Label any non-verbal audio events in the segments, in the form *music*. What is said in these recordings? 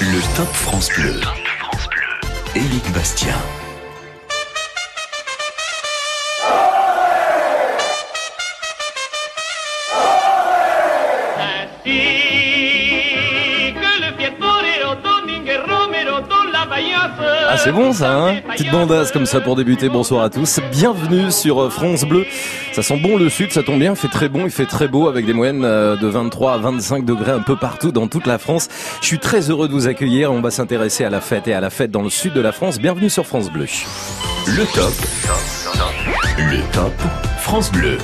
Le Top France Bleu. Éric Bastien. Ah c'est bon ça, hein Petite bandasse comme ça pour débuter. Bonsoir à tous. Bienvenue sur euh, France Bleu. Ça sent bon le sud, ça tombe bien. Il fait très bon, il fait très beau avec des moyennes euh, de 23 à 25 degrés un peu partout dans toute la France. Je suis très heureux de vous accueillir. On va s'intéresser à la fête et à la fête dans le sud de la France. Bienvenue sur France Bleu. Le top. Le top France Bleu.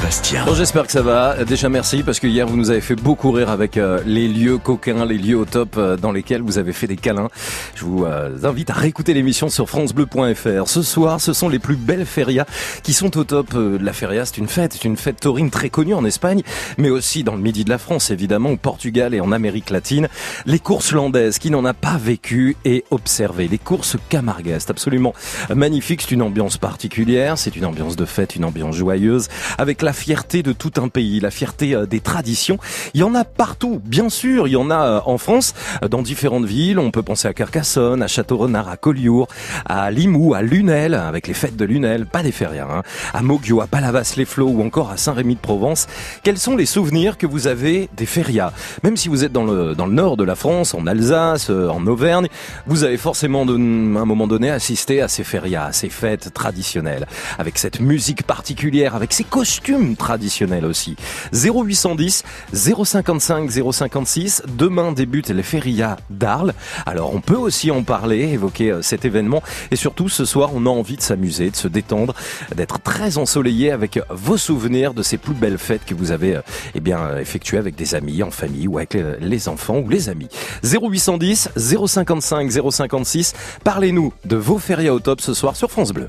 Bastien. Bon, j'espère que ça va. Déjà merci parce que hier vous nous avez fait beaucoup rire avec euh, les lieux coquins, les lieux au top euh, dans lesquels vous avez fait des câlins. Je vous euh, invite à réécouter l'émission sur francebleu.fr. Ce soir, ce sont les plus belles ferias qui sont au top. la feria, c'est une fête, c'est une fête taurine très connue en Espagne, mais aussi dans le midi de la France, évidemment, au Portugal et en Amérique latine. Les courses landaises, qui n'en a pas vécu et observé. Les courses camarguaises, c'est absolument magnifique. C'est une ambiance particulière, c'est une ambiance de fête, une ambiance joyeuse avec la fierté de tout un pays, la fierté euh, des traditions. Il y en a partout, bien sûr, il y en a euh, en France, euh, dans différentes villes. On peut penser à Carcassonne, à Château-Renard, à Collioure, à Limoux, à Lunel, avec les fêtes de Lunel, pas des férias, hein, à Moggio, à Palavas-les-Flots ou encore à Saint-Rémy-de-Provence. Quels sont les souvenirs que vous avez des férias? Même si vous êtes dans le, dans le nord de la France, en Alsace, en Auvergne, vous avez forcément à un moment donné assisté à ces férias, à ces fêtes traditionnelles, avec cette musique particulière, avec ces costume traditionnel aussi. 0810 055 056. Demain débute les férias d'Arles. Alors on peut aussi en parler, évoquer euh, cet événement. Et surtout ce soir, on a envie de s'amuser, de se détendre, d'être très ensoleillé avec vos souvenirs de ces plus belles fêtes que vous avez eh euh, effectuées avec des amis, en famille ou avec les enfants ou les amis. 0810 055 056. Parlez-nous de vos férias au top ce soir sur. France Bleu.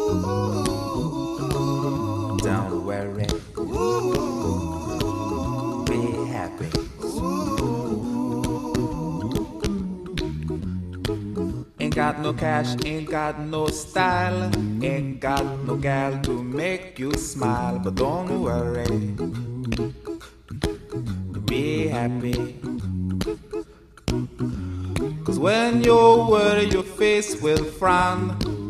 Don't worry. Be happy. Ain't got no cash, ain't got no style, ain't got no gal to make you smile, but don't worry be happy. Cause when you worry, your face will frown,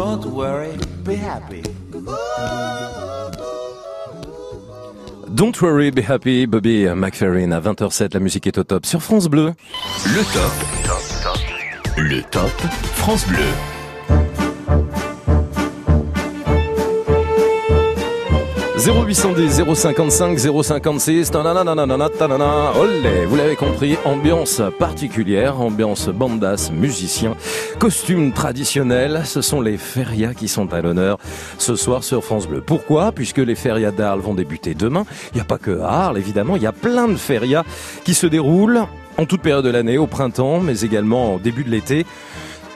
Don't worry, be happy. Don't worry, be happy, Bobby McFerrin à 20h07, la musique est au top sur France Bleu. Le top. Le top France Bleu. 0810 055 056 tananana, tanana. Olé, vous l'avez compris, ambiance particulière, ambiance bandas, musiciens, costumes traditionnels, ce sont les férias qui sont à l'honneur ce soir sur France Bleu. Pourquoi? Puisque les férias d'Arles vont débuter demain. Il n'y a pas que Arles, évidemment, il y a plein de férias qui se déroulent en toute période de l'année, au printemps, mais également au début de l'été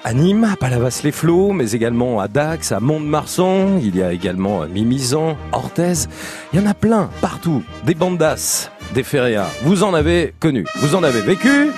à Nîmes, à Palavas-les-Flots, mais également à Dax, à Mont-de-Marsan. Il y a également à Mimizan, Orthez. Il y en a plein, partout. Des bandas, des férias. Vous en avez connu, vous en avez vécu.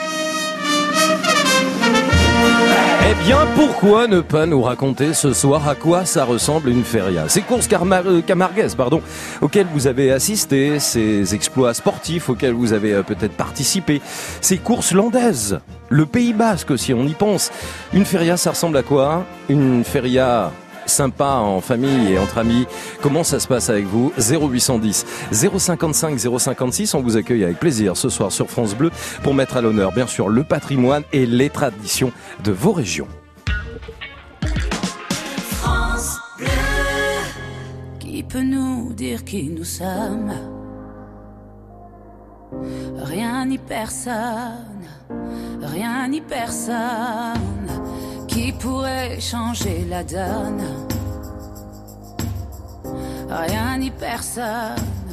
Bien, pourquoi ne pas nous raconter ce soir à quoi ça ressemble une feria? Ces courses euh, camarguaises, pardon, auxquelles vous avez assisté, ces exploits sportifs auxquels vous avez euh, peut-être participé, ces courses landaises, le Pays Basque si on y pense. Une feria, ça ressemble à quoi? Une feria sympa en famille et entre amis. Comment ça se passe avec vous 0810 055 056. On vous accueille avec plaisir ce soir sur France Bleu pour mettre à l'honneur bien sûr le patrimoine et les traditions de vos régions. France. Qui peut nous dire qui nous sommes? Rien ni personne, rien ni personne qui pourrait changer la donne. Rien ni personne,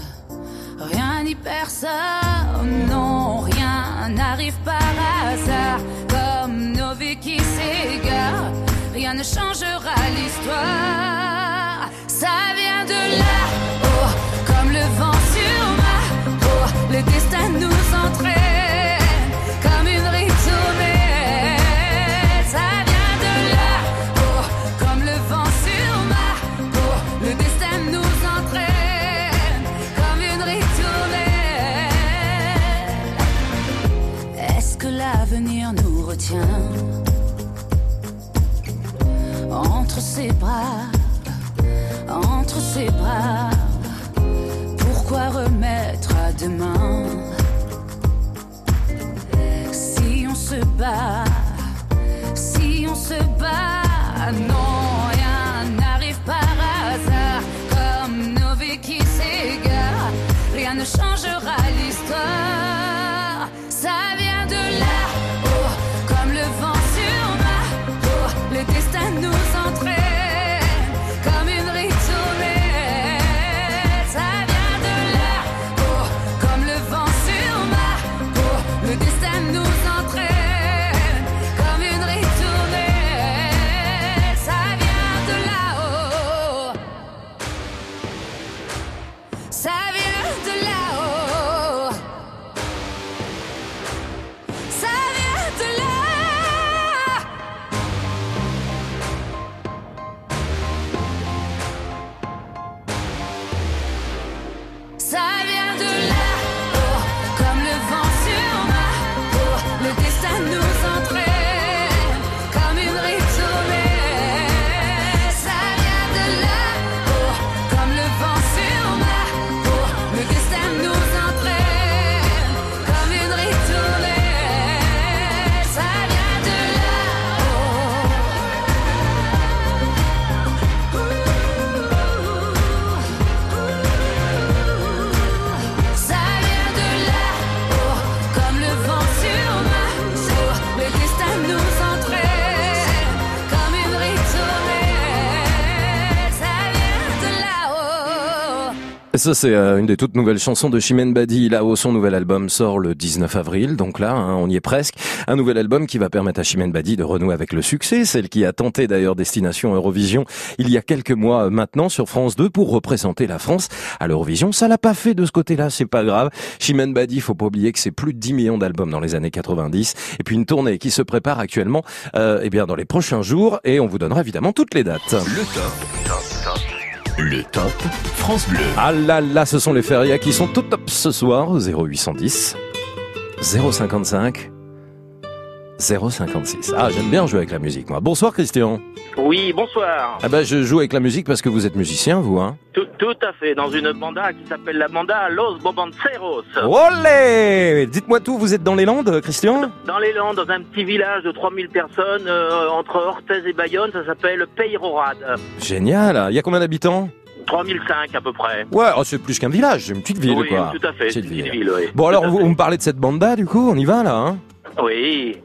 rien ni personne, non, rien n'arrive par hasard, comme nos vies qui s'égarent, rien ne changera l'histoire, ça vient de là, oh, comme le vent sur ma le destin nous entraîne, ses bras, entre ses bras? Pourquoi remettre à demain? Si on se bat, si on se bat, non, ça, c'est euh, une des toutes nouvelles chansons de Chimène Badi. Là-haut, son nouvel album sort le 19 avril. Donc là, hein, on y est presque. Un nouvel album qui va permettre à Chimène Badi de renouer avec le succès. Celle qui a tenté d'ailleurs Destination Eurovision il y a quelques mois maintenant sur France 2 pour représenter la France à l'Eurovision. Ça l'a pas fait de ce côté-là, c'est pas grave. Chimène Badi, faut pas oublier que c'est plus de 10 millions d'albums dans les années 90. Et puis une tournée qui se prépare actuellement, euh, eh bien, dans les prochains jours. Et on vous donnera évidemment toutes les dates. Le top France Bleu. Ah là là, ce sont les férias qui sont tout top ce soir au 0810 055 056. Ah, j'aime bien jouer avec la musique, moi. Bonsoir, Christian. Oui, bonsoir. Ah bah, je joue avec la musique parce que vous êtes musicien, vous, hein Tout, tout à fait, dans une banda qui s'appelle la banda Los Bobanceros. Olé Dites-moi tout, vous êtes dans les Landes, Christian? Dans les Landes, dans un petit village de 3000 personnes, euh, entre Orthez et Bayonne, ça s'appelle Peyrorade. Génial Il y a combien d'habitants? 3005 à peu près. Ouais, oh, c'est plus qu'un village, c'est une petite ville, oui, quoi. tout à fait, Petite petite ville. ville, oui. Bon, alors, vous, vous me parlez de cette banda, du coup On y va, là, hein? Oui.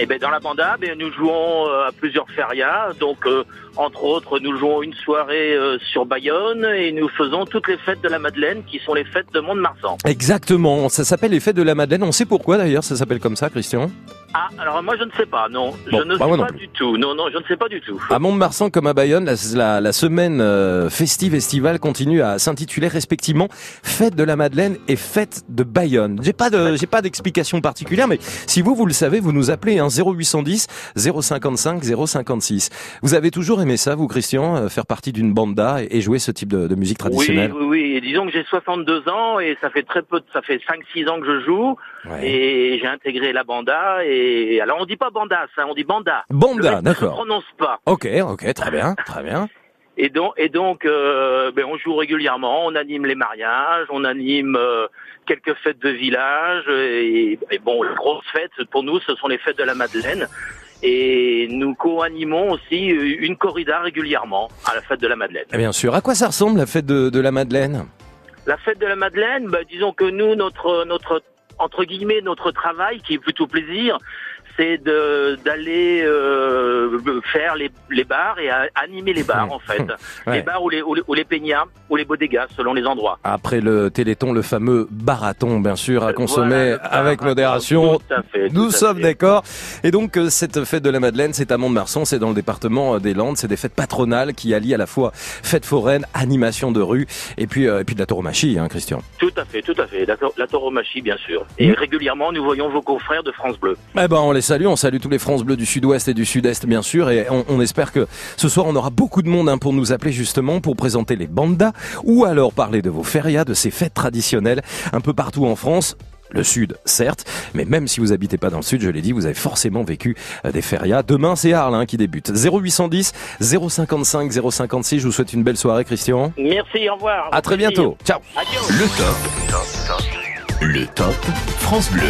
Et ben dans la banda, ben, nous jouons euh, à plusieurs férias. Donc, euh, entre autres, nous jouons une soirée euh, sur Bayonne et nous faisons toutes les fêtes de la Madeleine, qui sont les fêtes de Mont-de-Marsan. Exactement, ça s'appelle les fêtes de la Madeleine. On sait pourquoi, d'ailleurs, ça s'appelle comme ça, Christian? Ah, alors moi je ne sais pas, non. Bon, je ne bah, sais pas du tout. Non, non, je ne sais pas du tout. À Mont-de-Marsan comme à Bayonne, la, la- la semaine euh, festive estivale continue à s'intituler respectivement Fête de la Madeleine et Fête de Bayonne. J'ai pas de, j'ai pas d'explication particulière, mais si vous vous le savez, vous nous appelez hein, 0810 055 056. Vous avez toujours aimé ça, vous, Christian, euh, faire partie d'une banda et, et jouer ce type de, de musique traditionnelle Oui, oui, oui. Et disons que j'ai 62 ans et ça fait très peu, de- ça fait 5-6 ans que je joue Ouais. et j'ai intégré la banda et alors on dit pas banda, ça, on dit banda. Banda, mec ne se d'accord. prononce pas. Ok, ok, très bien, très bien. *laughs* Et donc, et donc, euh, ben, on joue régulièrement, on anime les mariages, on anime euh, quelques fêtes de village et, et bon, les grosses fêtes pour nous, ce sont les fêtes de la Madeleine. Et nous co-animons aussi euh, une corrida régulièrement à la fête de la Madeleine. Et bien sûr, à quoi ça ressemble la fête de, de la Madeleine? La fête de la Madeleine, bah, disons que nous, notre, notre, entre guillemets, notre travail, qui est plutôt plaisir, c'est de d'aller euh, faire les, les bars et à- animer les bars, en fait. *laughs* Ouais. Les bars ou les, ou les, ou les peñas, ou les bodegas, selon les endroits. Après le Téléthon, le fameux barathon, bien sûr, à consommer Voilà, le bar, avec modération. Tout à fait. Nous tout sommes d'accord. Et donc, euh, cette fête de la Madeleine, c'est à Mont-de-Marsan, c'est dans le département euh, des Landes. C'est des fêtes patronales qui allient à la fois fête foraine, animation de rue, et puis, euh, et puis de la tauromachie, hein, Christian. Tout à fait, tout à fait. La, la tauromachie, bien sûr. Et régulièrement, nous voyons vos confrères de France Bleu. Eh ben, on les salue, on salue tous les France Bleus du Sud-Ouest et du Sud-Est, bien sûr, et on, on espère que ce soir, on aura beaucoup de monde hein, pour nous appeler justement pour présenter les bandas, ou alors parler de vos férias, de ces fêtes traditionnelles, un peu partout en France. Le sud, certes, mais même si vous habitez pas dans le sud, je l'ai dit, vous avez forcément vécu euh, des férias. Demain, c'est Arles hein, qui débute. 0810 055 056. Je vous souhaite une belle soirée, Christian. Merci, au revoir. À très Plaisir. bientôt. Ciao. Adios. Le top. Le top France Bleu.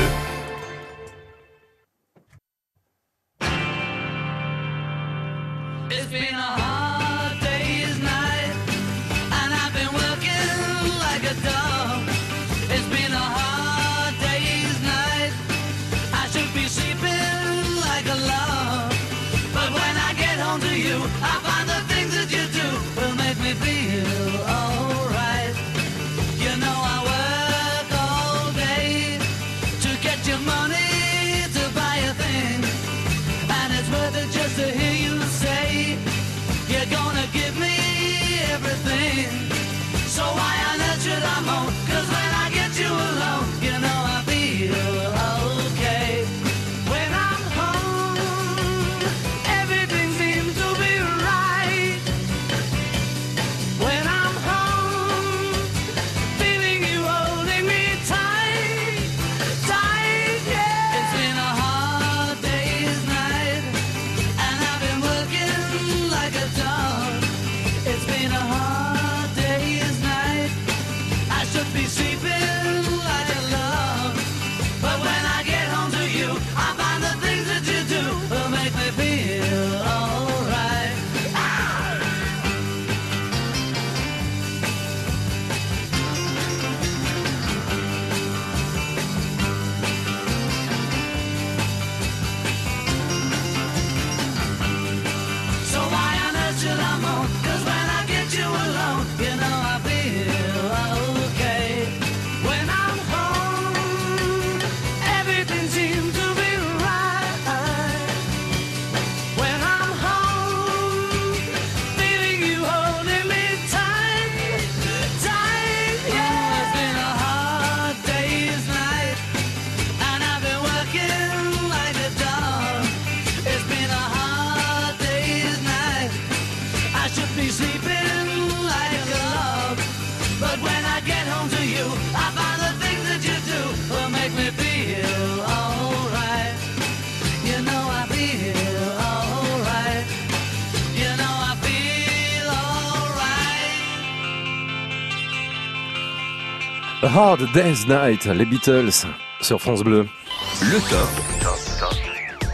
Hard Day's Night, les Beatles sur France Bleu. Le top.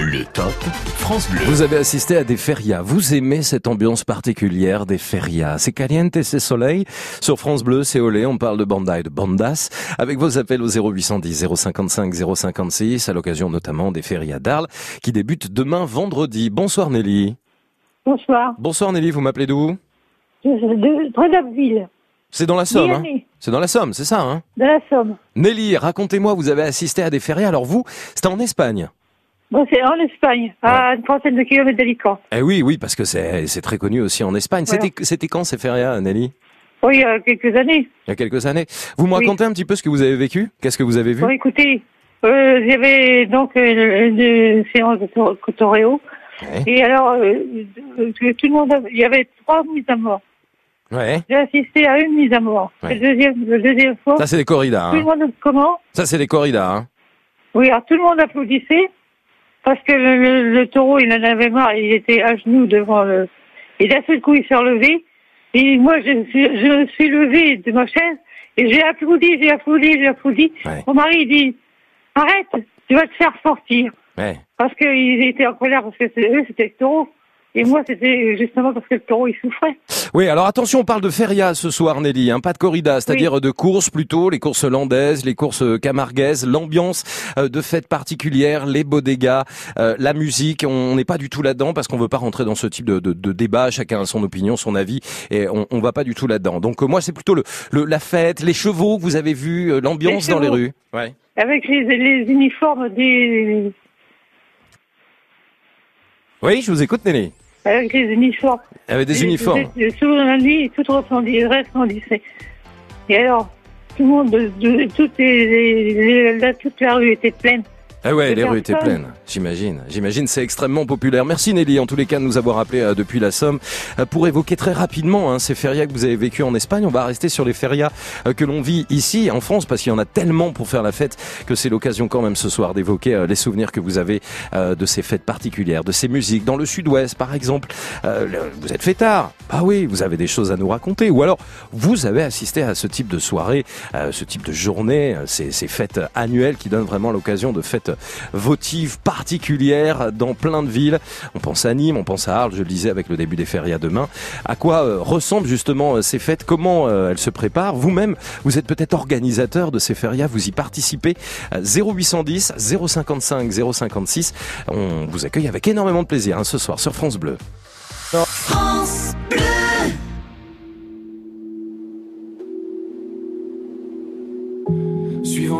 Le top France Bleu. Vous avez assisté à des férias. Vous aimez cette ambiance particulière des férias. C'est caliente, c'est soleil. Sur France Bleu, c'est olé. On parle de banda et de bandas. Avec vos appels au 0810 055 056 à l'occasion notamment des férias d'Arles qui débutent demain vendredi. Bonsoir Nelly. Bonsoir. Bonsoir Nelly, vous m'appelez d'où? De, de Grenoble-Ville, C'est dans la Somme, hein? C'est dans la Somme, c'est ça, hein de la Somme. Nelly, racontez-moi, vous avez assisté à des férias. Alors vous, c'était en Espagne Bon, c'est en Espagne, à une trentaine de kilomètres d'Alicante. Eh oui, oui, parce que c'est très connu aussi en Espagne. Voilà. C'était quand ces férias, Nelly? Oui, il y a quelques années. Il y a quelques années. Vous me Oui. racontez un petit peu ce que vous avez vécu? Qu'est-ce que vous avez vu? Bon, écoutez, euh, avait donc euh, une séance de tor- toréo. Ouais. Et alors, euh, tout le monde, il y avait trois mises à mort. Ouais. J'ai assisté à une mise à mort. Ouais. Le deuxième, le deuxième fois, Ça c'est des corridas. tout le Hein. monde, comment Ça c'est des corridas. Hein. Oui, alors tout le monde applaudissait parce que le, le- le taureau, il en avait marre, il était à genoux devant le... Et d'un seul coup, il s'est relevé. Et moi, je, me suis- je me suis levée de ma chaise et j'ai applaudi, j'ai applaudi, j'ai applaudi. Ouais. Mon mari, il dit, arrête, tu vas te faire sortir. Ouais. Parce qu'ils étaient en colère parce que eux, c'était le taureau. Et moi, c'était justement parce que le taureau, il souffrait. Oui, alors attention, on parle de feria ce soir, Nelly, hein, pas de corrida, c'est-à-dire de courses plutôt, les courses landaises, les courses euh, camarguaises, l'ambiance euh, de fêtes particulières, les bodegas, euh, la musique. On n'est pas du tout là-dedans parce qu'on veut pas rentrer dans ce type de, de, de débat. Chacun a son opinion, son avis, et on, on va pas du tout là-dedans. Donc euh, moi, c'est plutôt le, le- la fête, les chevaux que vous avez vus, euh, l'ambiance dans les rues. Ouais. Avec les, les uniformes des... Oui, je vous écoute, Nelly. Avec les uniformes. Avec des uniformes. tout- Tout la nuit, tout resplendissait. resplendissait. Et alors, tout le monde, de, de- toutes les, les- les- la, toute la rue était pleine. Ah ouais, les rues étaient pleines. J'imagine. J'imagine, c'est extrêmement populaire. Merci Nelly, en tous les cas, de nous avoir appelé euh, depuis la Somme euh, pour évoquer très rapidement hein, ces férias que vous avez vécues en Espagne. On va rester sur les férias euh, que l'on vit ici en France parce qu'il y en a tellement pour faire la fête que c'est l'occasion quand même ce soir d'évoquer euh, les souvenirs que vous avez euh, de ces fêtes particulières, de ces musiques. Dans le Sud-Ouest, par exemple, euh, le- vous êtes fêtard. Ah oui, vous avez des choses à nous raconter. Ou alors, vous avez assisté à ce type de soirée, euh, ce type de journée, euh, ces, ces fêtes annuelles qui donnent vraiment l'occasion de fêtes votives particulières dans plein de villes. On pense à Nîmes, on pense à Arles, je le disais avec le début des férias demain. À quoi euh, ressemblent justement euh, ces fêtes? Comment euh, elles se préparent? Vous-même, vous êtes peut-être organisateur de ces férias, vous y participez. Euh, 0810 055 056. On vous accueille avec énormément de plaisir hein, ce soir sur France Bleu.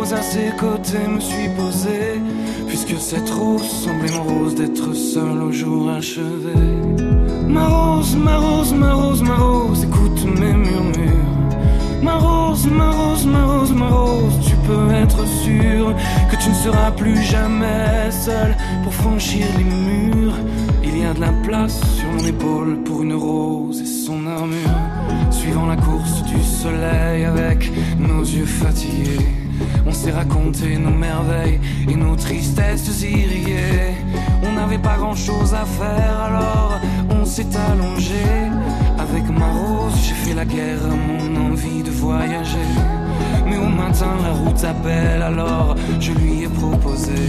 pause, à ses côtés me suis posé. Puisque cette rose semblait mon rose d'être seul au jour achevé. Ma rose, ma rose, ma rose, ma rose, écoute mes murmures. Ma rose, ma rose, ma rose, ma rose, tu peux être sûr que tu ne seras plus jamais seul pour franchir les murs. Il y a de la place sur mon épaule pour une rose et son armure. Suivant la course du soleil avec nos yeux fatigués, on s'est raconté nos merveilles et nos tristesses irriguées. On n'avait pas grand chose à faire alors on s'est allongé. Avec ma rose, j'ai fait la guerre à mon envie de voyager. Mais au matin, la route appelle, alors je lui ai proposé.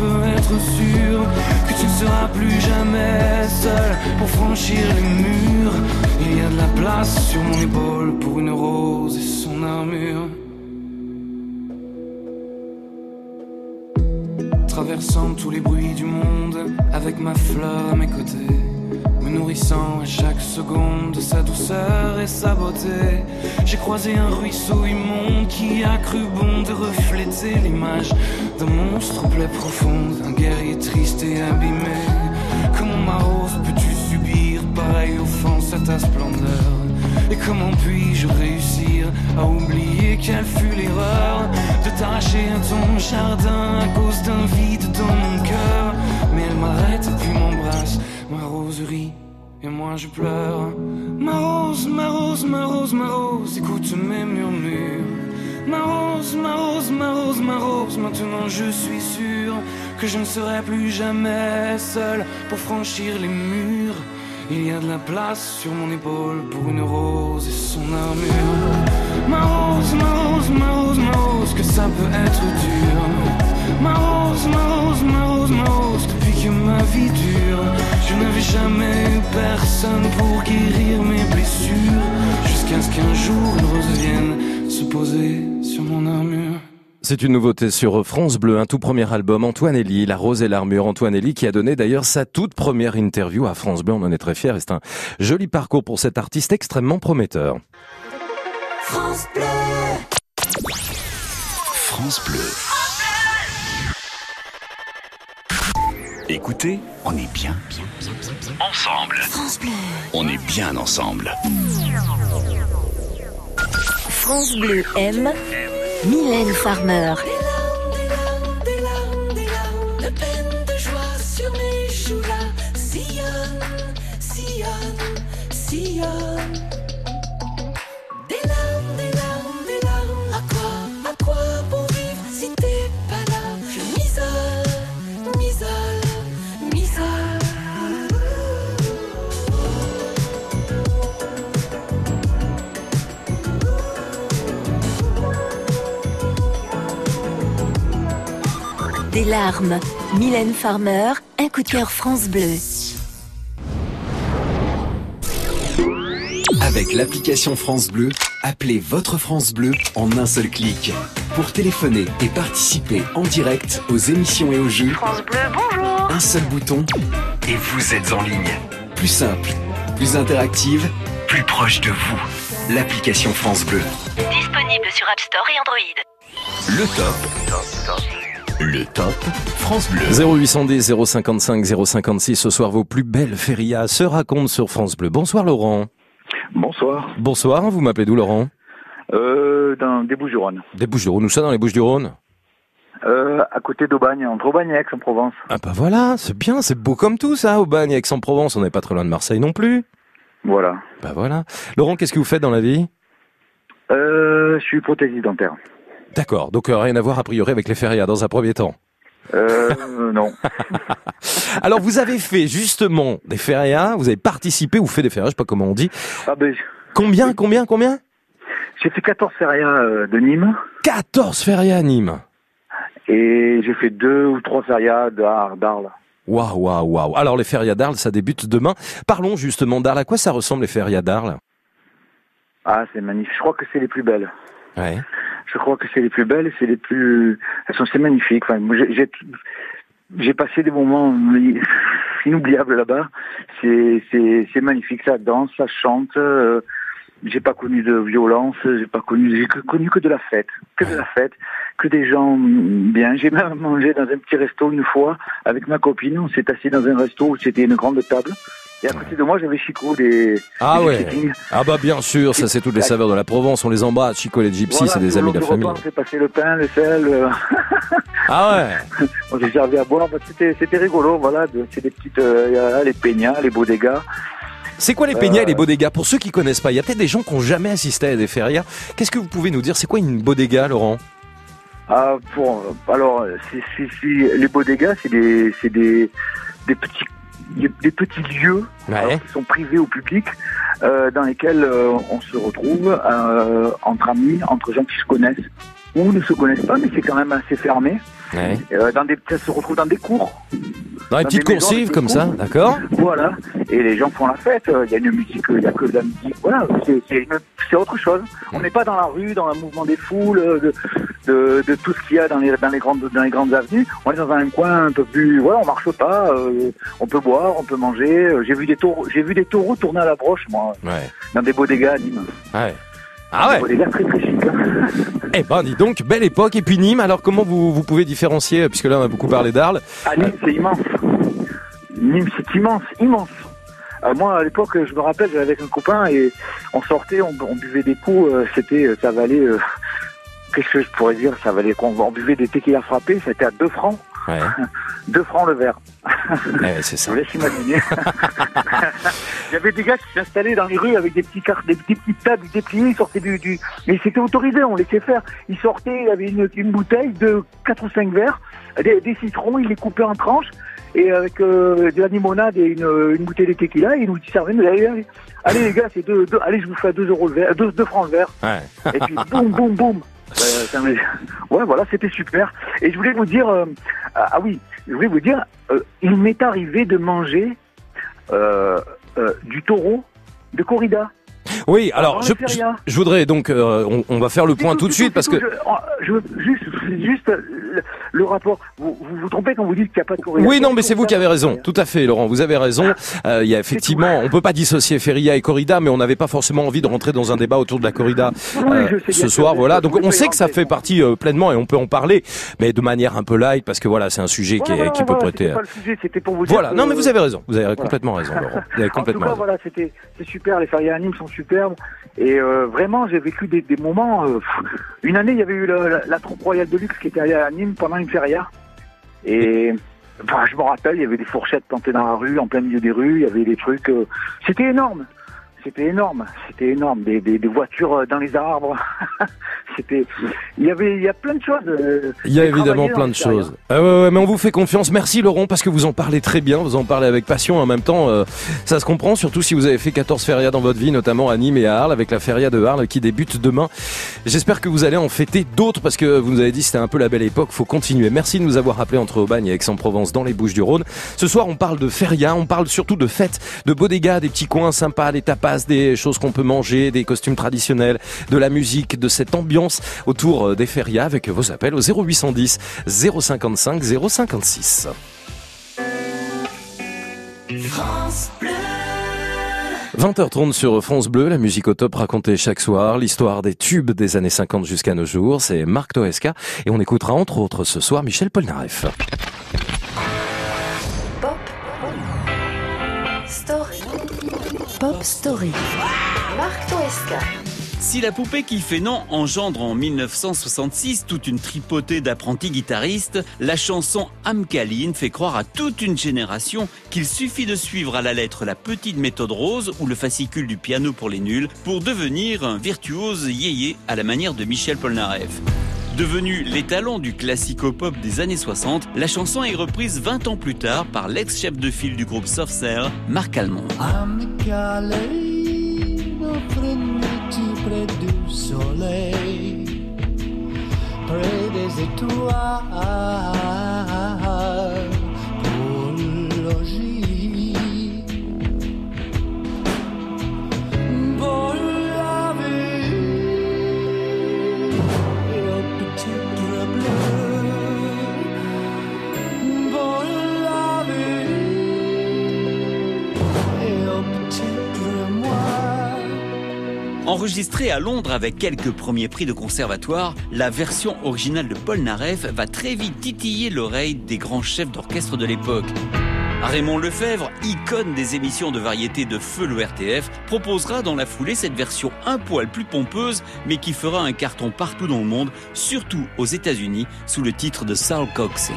peux être sûr que tu ne seras plus jamais seul pour franchir les murs. Il y a de la place sur mon épaule pour une rose et son armure. Traversant tous les bruits du monde avec ma fleur à mes côtés. Me nourrissant à chaque seconde de sa douceur et sa beauté. J'ai croisé un ruisseau immonde qui a cru bon de refléter l'image d'un monstre plaie profonde, un guerrier triste et abîmé. Comment ma rose peux-tu subir pareille offense à ta splendeur? Et comment puis-je réussir à oublier quelle fut l'erreur? T'arracher à ton jardin à cause d'un vide dans mon cœur Mais elle m'arrête puis m'embrasse, ma rose rit et moi je pleure. Ma rose, ma rose, ma rose, ma rose, écoute mes murmures. Ma rose, ma rose, ma rose, ma rose, maintenant je suis sûr que je ne serai plus jamais seul pour franchir les murs. Il y a de la place sur mon épaule pour une rose et son armure. Ma rose, ma rose, ma rose, ma rose, que ça peut être dur. Ma rose, ma rose, ma rose, ma rose, depuis que ma vie dure, je n'avais jamais eu personne pour guérir mes blessures. Jusqu'à ce qu'un jour une rose vienne se poser sur mon armure. C'est une nouveauté sur France Bleu, un tout premier album, Antoine Elie, La Rose et l'Armure. Antoine Elie qui a donné d'ailleurs sa toute première interview à France Bleu, on en est très fiers et c'est un joli parcours pour cet artiste extrêmement prometteur. France Bleu. Écoutez, on est bien, bien, bien, bien, bien. ensemble. On est bien ensemble. France Bleu aime Mylène Farmer. Larmes. Mylène Farmer, un coup de cœur France Bleu. Avec l'application France Bleu, appelez votre France Bleu en un seul clic. Pour téléphoner et participer en direct aux émissions et aux jeux, France Bleu, bonjour. un seul bouton et vous êtes en ligne. Plus simple, plus interactive, plus proche de vous. L'application France Bleu. Disponible sur App Store et Android. Le top. Le top France Bleu. 0810 055 056, ce soir vos plus belles férias se racontent sur France Bleu. Bonsoir Laurent. Bonsoir. Bonsoir, vous m'appelez d'où Laurent Euh, dans des Bouches-du-Rhône. Des Bouches-du-Rhône, où ça dans les Bouches-du-Rhône Euh, à côté d'Aubagne, entre Aubagne et Aix-en-Provence. Ah bah voilà, c'est bien, c'est beau comme tout ça, Aubagne, Aix-en-Provence, on n'est pas très loin de Marseille non plus. Voilà. Bah voilà. Laurent, qu'est-ce que vous faites dans la vie? Euh, je suis prothésiste dentaire. D'accord, donc euh, rien à voir a priori avec les férias dans un premier temps. Euh, non. *laughs* Alors vous avez fait justement des férias, vous avez participé ou fait des férias, je sais pas comment on dit. Ah ben, Combien, combien, combien? J'ai fait 14 férias euh, de Nîmes 14 férias à Nîmes. et j'ai fait deux ou trois férias d'Ar- d'Arles. Waouh, waouh, waouh. Alors les férias d'Arles, ça débute demain. Parlons justement d'Arles. À quoi ça ressemble les férias d'Arles? Ah, c'est magnifique. Je crois que c'est les plus belles. Ouais. Je crois que c'est les plus belles, c'est les plus. Elles sont c'est magnifique. Enfin, j'ai- passé des moments *laughs* inoubliables là-bas. C'est c'est c'est magnifique. Ça danse, ça chante. euh, j'ai pas connu de violence. J'ai pas connu. J'ai connu que de la fête, que de la fête, que des gens bien. J'ai même mangé dans un petit resto une fois avec ma copine. On s'est assis dans un resto où c'était une grande table. Et à côté de moi, j'avais Chico des. Ah des ouais. Ah bah bien sûr, ça c'est toutes les saveurs de la Provence, on les embrasse. Chico les Gypsy, Voilà, c'est des amis de la famille. repas, On s'est passé le pain, le sel. euh, Ah ouais. *laughs* on s'est servi à boire. C'était, c'était rigolo, voilà. C'est des petites, euh, les peignats, les beaux dégâts. C'est quoi les peignats et les bodega Pour ceux qui connaissent pas, il y a peut-être des gens qui ont jamais assisté à des férias. Qu'est-ce que vous pouvez nous dire? C'est quoi une bodega, Laurent? Ah, pour, alors, c'est, c'est, c'est- les beaux dégâts, c'est des, c'est des, des petits, des, petits lieux Ouais. qui sont privés au public, euh, dans lesquels euh, on se retrouve euh, entre amis, entre gens qui se connaissent ou ne se connaissent pas, mais c'est quand même assez fermé. Ouais. Euh, dans des, ça se retrouve dans des cours. Dans les petites coursives comme ça, d'accord Voilà, et les gens font la fête, euh, il y a une musique, il n'y a que de la musique, voilà, c'est, autre chose. On n'est pas dans la rue, dans le mouvement des foules, euh, de- de, de tout ce qu'il y a dans les, dans les grandes dans les grandes avenues. On est dans un coin un peu plus, voilà, on marche pas, euh, on peut boire, on peut manger. J'ai vu des taureaux, j'ai vu des taureaux tourner à la broche, moi, Ouais. dans des bodegas à Nîmes. Ouais. Ah ouais. Des bodegas très très chics. Eh ben, dis donc, belle époque. Et puis Nîmes, alors comment vous, vous pouvez différencier, puisque là on a beaucoup parlé d'Arles. À Nîmes, c'est immense. Nîmes, c'est immense, immense. Euh, moi, à l'époque, je me rappelle, j'étais avec un copain et on sortait, on, on buvait des coups. euh, c'était, euh, ça valait, euh, qu'est-ce que je pourrais dire Ça valait qu'on on buvait des tequila frappés. C'était à 2 francs, Ouais. *laughs* 2 francs le verre. Ouais, c'est *laughs* Je vous laisse imaginer. *laughs* Il y avait des gars qui s'installaient dans les rues avec des petits cartes, des, des petites tables dépliées, ils sortaient du, du... mais c'était autorisé, on laissait faire. Ils sortaient, il y avait une, une bouteille de 4 ou 5 verres, des, des citrons, ils les coupaient en tranches, et avec euh, de la limonade et une, une bouteille de tequila, ils nous servaient, allez, allez, allez, les gars, c'est deux, deux- allez, je vous fais 2 euros le verre, 2, francs le verre. Ouais. Et puis boum, boum, boum. Me- ouais, voilà, c'était super. Et je voulais vous dire, euh, ah oui, je voulais vous dire, euh, il m'est arrivé de manger euh, euh, du taureau de corrida. Oui, alors je, je voudrais donc, euh, on, on va faire le point tout de suite parce que. Je, juste, *laughs* juste le, rapport. Vous, vous vous trompez quand vous dites qu'il n'y a pas de corrida. Oui, non, mais c'est vous qui avez raison. Tout à fait, Laurent. Vous avez raison. Euh, il y a effectivement, on peut pas dissocier Feria et corrida, mais on n'avait pas forcément envie de rentrer dans un débat autour de la corrida euh, ce soir. Voilà. Donc on sait que ça fait partie euh, pleinement et on peut en parler, mais de manière un peu light parce que voilà, c'est un sujet qui, est- qui peut prêter. c'était pas le sujet, c'était pour vous dire. Voilà. Non, mais vous avez raison. Vous avez complètement raison, Laurent. Vous avez *laughs* complètement raison. voilà, c'était c'est super. Les férias à Nîmes sont Et euh, vraiment, j'ai vécu des, moments. euh, une année, il y avait eu la, troupe royale de luxe qui était à Nîmes pendant une feria. Et je me rappelle, il y avait des fourchettes plantées dans la rue, en plein milieu des rues. Il y avait des trucs. euh, c'était énorme. C'était énorme. C'était énorme. Des, des, des voitures euh, dans les arbres. *laughs* c'était. Il y avait, il y a plein de choses. euh, Il y a évidemment plein de choses. Ah ouais, ouais, mais on vous fait confiance. Merci Laurent parce que vous en parlez très bien, vous en parlez avec passion en même temps. euh, ça se comprend, surtout si vous avez fait 14 férias dans votre vie, notamment à Nîmes et à Arles, avec la feria de Arles qui débute demain. J'espère que vous allez en fêter d'autres parce que vous nous avez dit c'était un peu la belle époque, faut continuer. Merci de nous avoir rappelé entre Aubagne et Aix-en-Provence dans les Bouches du Rhône. Ce soir on parle de feria, on parle surtout de fêtes, de bodega, des petits coins sympas, des tapas, des choses qu'on peut manger, des costumes traditionnels, de la musique, de cette ambiance autour euh, des férias avec vos appels au 0810 055 056. France Bleu. 20h30 sur France Bleu, la musique au top racontée chaque soir, l'histoire des tubes des années 50 jusqu'à nos jours, c'est Marc Toesca et on écoutera entre autres ce soir Michel Polnareff. Pop Story. Marc Toesca. Si la poupée qui fait non engendre en 1966 toute une tripotée d'apprentis guitaristes, la chanson Amcaline fait croire à toute une génération qu'il suffit de suivre à la lettre la petite méthode rose ou le fascicule du piano pour les nuls pour devenir un virtuose yéyé à la manière de Michel Polnareff. Devenu l'étalon du classico-pop des années 60, la chanson est reprise 20 ans plus tard par l'ex-chef de file du groupe Soft Marc Almond. Enregistrée à Londres avec quelques premiers prix de conservatoire, la version originale de Paul Naref va très vite titiller l'oreille des grands chefs d'orchestre de l'époque. Raymond Lefebvre, icône des émissions de variété de feu le RTF, proposera dans la foulée cette version un poil plus pompeuse, mais qui fera un carton partout dans le monde, surtout aux États-Unis, sous le titre de Soul Coaxing.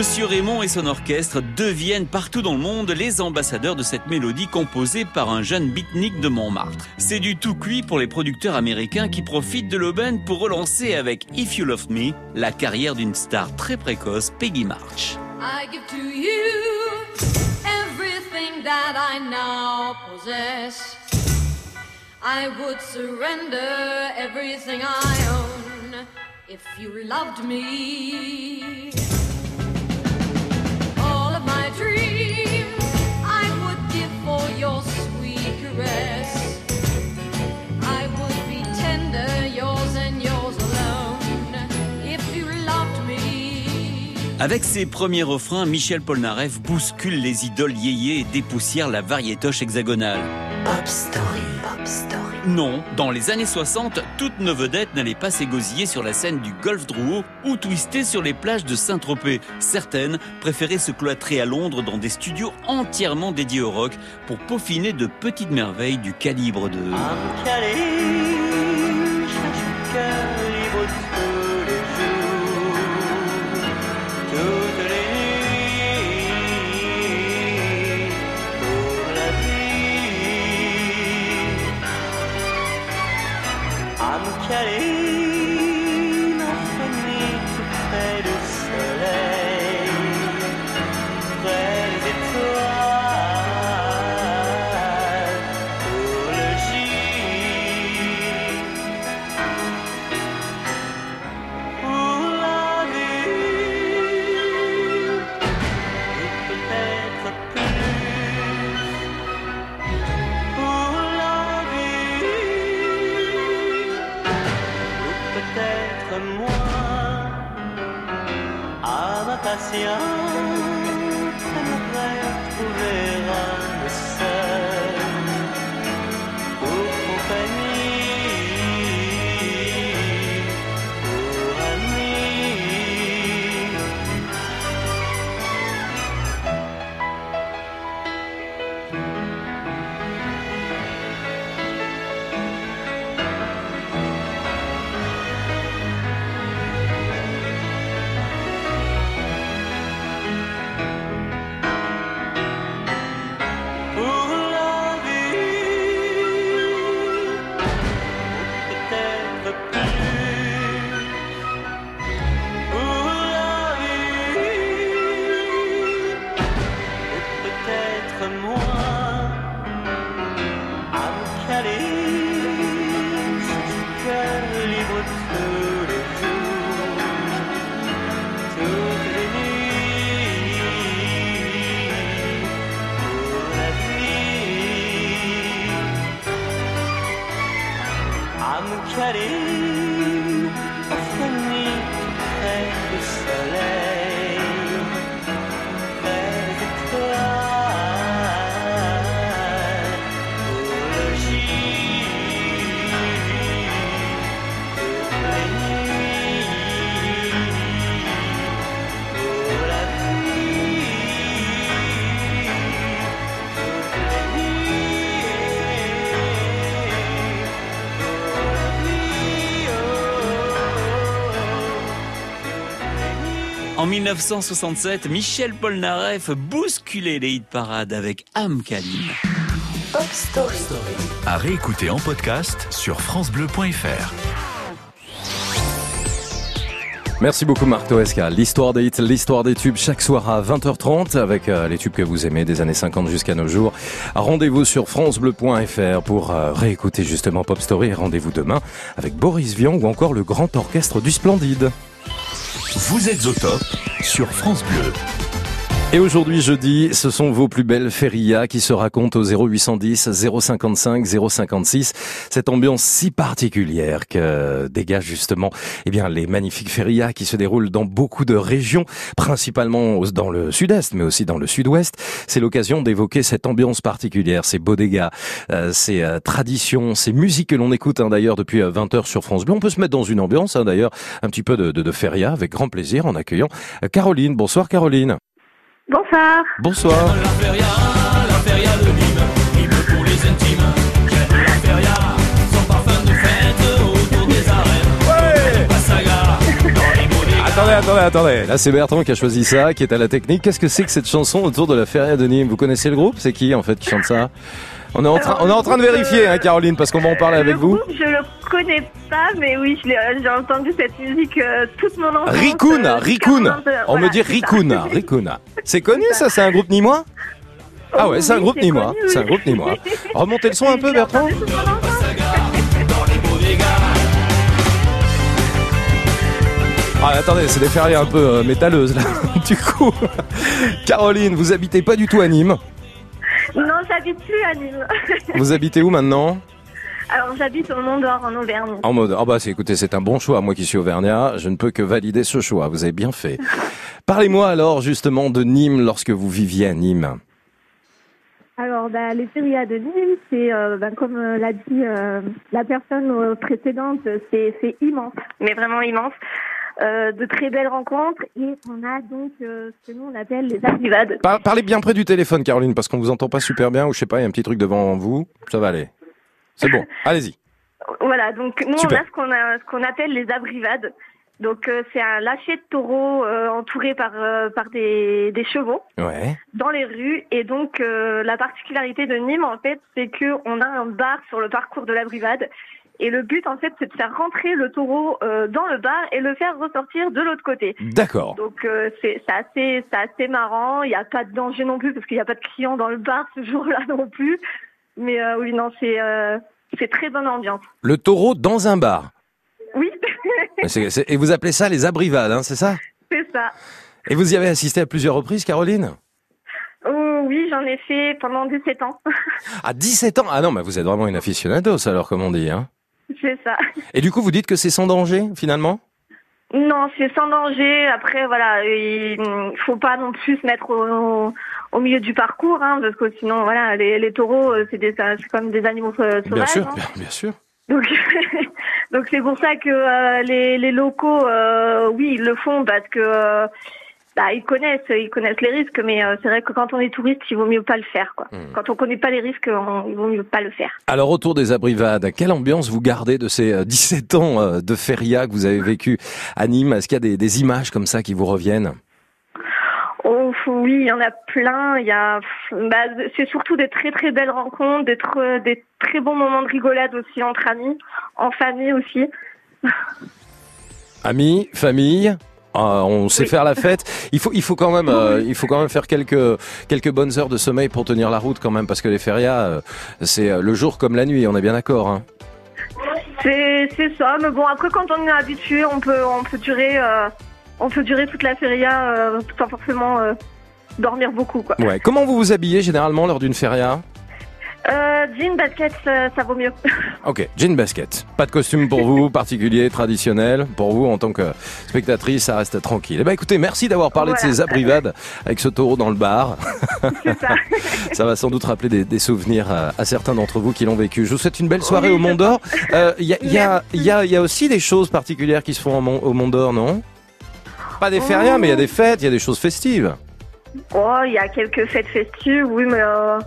Monsieur Raymond et son orchestre deviennent partout dans le monde les ambassadeurs de cette mélodie composée par un jeune beatnik de Montmartre. C'est du tout cuit pour les producteurs américains qui profitent de l'aubaine pour relancer avec If You Love Me la carrière d'une star très précoce, Peggy March. I would surrender everything I own if you loved me. Avec ses premiers refrains, Michel Polnareff bouscule les idoles yéyé et dépoussière la variétoche hexagonale. Pop Story. Pop Story. Non, dans les années 60, toutes nos vedettes n'allaient pas s'égosiller sur la scène du Golfe Drouot ou twister sur les plages de Saint-Tropez. Certaines préféraient se cloîtrer à Londres dans des studios entièrement dédiés au rock pour peaufiner de petites merveilles du calibre de... ma 1967, Michel Polnareff bousculait les hit parades avec Am Kalim. Pop Story. À réécouter en podcast sur FranceBleu.fr. Merci beaucoup Marc Toesca. L'histoire des hits, l'histoire des tubes chaque soir à 20h30 avec euh, les tubes que vous aimez des années 50 jusqu'à nos jours. Rendez-vous sur francebleu.fr pour euh, réécouter justement Pop Story et rendez-vous demain avec Boris Vian ou encore le grand orchestre du Splendide. Vous êtes au top sur France Bleu. Et aujourd'hui, jeudi, ce sont vos plus belles férias qui se racontent au 0810 055 056. Cette ambiance si particulière que dégage justement, eh bien, les magnifiques férias qui se déroulent dans beaucoup de régions, principalement dans le sud-est, mais aussi dans le sud-ouest. C'est l'occasion d'évoquer cette ambiance particulière, ces bodegas, euh, ces euh, traditions, ces musiques que l'on écoute hein, d'ailleurs depuis 20 heures sur France Bleu. On peut se mettre dans une ambiance, hein, d'ailleurs, un petit peu de, de, de feria avec grand plaisir en accueillant euh, Caroline. Bonsoir Caroline. Bonsoir. Bonsoir. La feria, la feria de Nîmes, hymne pour les intimes. J'aime la feria, son parfum de fête autour des arènes. Ouais Passaga, dans les bodegas. Attendez, attendez, attendez, attendez. Là, c'est Bertrand qui a choisi ça, qui est à la technique. Qu'est-ce que c'est que cette chanson autour de la feria de Nîmes? Vous connaissez le groupe? C'est qui, en fait, qui chante ça? On est, en train, on est en train de vérifier, hein, Caroline, parce qu'on va en parler avec vous. Je le connais pas, mais oui, j'ai entendu cette musique euh, toute mon enfance. Rikuna, euh, Rikuna. jusqu'à On voilà, me dit. Rikuna, Rikuna. *laughs* C'est connu ça C'est un groupe nîmois? Ah ouais, c'est un groupe nîmois. oui. C'est un groupe nîmois. *laughs* Remontez le son un peu, Bertrand. Ah, attendez, c'est des fériés un peu euh, métalleuses là. *laughs* du coup, Caroline, vous habitez pas du tout à Nîmes. Non, j'habite plus à Nîmes. *laughs* Vous habitez où maintenant Alors, j'habite au Mont d'Or, en Auvergne. En mode, ah bah c'est, écoutez, c'est un bon choix. Moi qui suis auvergnat, je ne peux que valider ce choix. Vous avez bien fait. *laughs* Parlez-moi alors justement de Nîmes lorsque vous viviez à Nîmes. Alors, bah, les férias de Nîmes, c'est, euh, bah, comme euh, l'a dit euh, la personne précédente, c'est immense, mais vraiment immense. Euh, de très belles rencontres et on a donc euh, ce que nous on appelle les arrivades. Par- parlez bien près du téléphone, Caroline, parce qu'on vous entend pas super bien, ou je sais pas, il y a un petit truc devant vous. Ça va aller. C'est bon. *laughs* Allez-y. Voilà, donc nous Super. on a ce qu'on a ce qu'on appelle les abrivades. Donc euh, c'est un lâcher de taureaux euh, entouré par euh, par des, des chevaux Ouais. dans les rues et donc la particularité de Nîmes en fait c'est que on a un bar sur le parcours de la brivade et le but en fait c'est de faire rentrer le taureau euh, dans le bar et le faire ressortir de l'autre côté. D'accord. Donc euh, c'est assez assez marrant, il n'y a pas de danger non plus parce qu'il n'y a pas de clients dans le bar ce *laughs* jour-là non plus. Mais euh, oui non c'est c'est très bonne ambiance. Le taureau dans un bar. Oui, *laughs* et vous appelez ça les abrivades, hein, c'est ça? C'est ça. Et vous y avez assisté à plusieurs reprises, Caroline? Oh, oui, j'en ai fait pendant 17 ans. *laughs* À 17 ans? Ah non, mais vous êtes vraiment une aficionados alors, comme on dit. Hein. C'est ça. Et du coup, vous dites que c'est sans danger, finalement? Non, c'est sans danger. Après, voilà, il faut pas non plus se mettre au, au milieu du parcours, hein, parce que sinon, voilà, les, les taureaux, euh, c'est comme des animaux sauvages. Bien sûr, hein. bien, bien sûr. Donc, *laughs* donc c'est pour ça que euh, les, les locaux, euh, oui, ils le font parce que bah, ils connaissent, ils connaissent les risques, mais euh, c'est vrai que quand on est touriste, il vaut mieux pas le faire, quoi. Hmm. Quand on connaît pas les risques, on- il vaut mieux pas le faire. Alors, autour des abrivades, quelle ambiance vous gardez de ces euh, *laughs* 17 ans euh, de feria que vous avez vécu à Nîmes? Est-ce qu'il y a des, des images comme ça qui vous reviennent? Oh oui, il y en a plein. Il y a, bah, c'est surtout des très très belles rencontres, des, tr- des très bons moments de rigolade aussi entre amis, en famille aussi. *laughs* Amis, famille? Ah, on sait faire la fête. *laughs* Il faut, il faut quand même, euh, il faut quand même faire quelques quelques bonnes heures de sommeil pour tenir la route quand même, parce que les férias, euh, c'est euh, le jour comme la nuit. On est bien d'accord. Hein. C'est c'est ça. Mais bon, après quand on est habitué, on peut on peut durer euh, on peut durer toute la feria sans forcément dormir beaucoup quoi. Ouais. Comment vous vous habillez généralement lors d'une feria? Euh, jean basket, ça, ça vaut mieux. *laughs* Ok, jean basket. Pas de costume pour vous, *laughs* particulier, traditionnel. Pour vous, en tant que spectatrice, ça reste tranquille. Eh ben, écoutez, merci d'avoir parlé de ces abrivades avec ce taureau dans le bar. *laughs* ça. ça va sans doute rappeler des, des souvenirs à, à certains d'entre vous qui l'ont vécu. Je vous souhaite une belle soirée Oui, au Mont d'Or. Euh, Il y, a, il y, a, y, a, y a aussi des choses particulières qui se font au Mont- au Mont d'Or, non? Pas des férias, mais il y a des fêtes, il y a des choses festives. Oh, il y a quelques fêtes festives, oui, mais euh,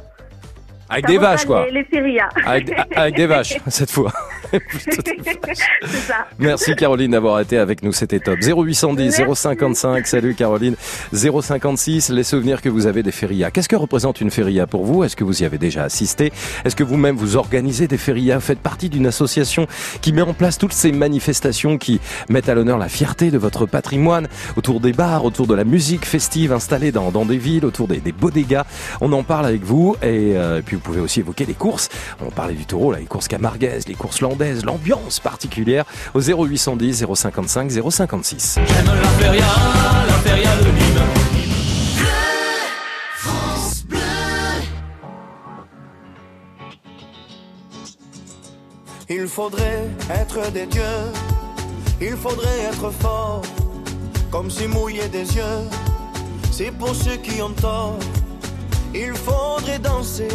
Avec des vaches, quoi. Les, les férias. Avec, avec des vaches, cette fois. *laughs* c'est ça. Merci Caroline d'avoir été avec nous, c'était top. 0810 055, salut Caroline. 056, les souvenirs que vous avez des férias. Qu'est-ce que représente une feria pour vous? Est-ce que vous y avez déjà assisté? Est-ce que vous-même vous organisez des férias? Faites partie d'une association qui met en place toutes ces manifestations qui mettent à l'honneur la fierté de votre patrimoine autour des bars, autour de la musique festive installée dans, dans des villes, autour des, des bodegas. On en parle avec vous et, euh, et puis vous pouvez aussi évoquer les courses. On parlait du taureau, là, les courses camarguaises, les courses landaises, l'ambiance particulière au 0810 055 056. J'aime la feria de Bleu. Il faudrait être des dieux, il faudrait être fort, comme si mouiller des yeux, c'est pour ceux qui ont tort. Il faudrait danser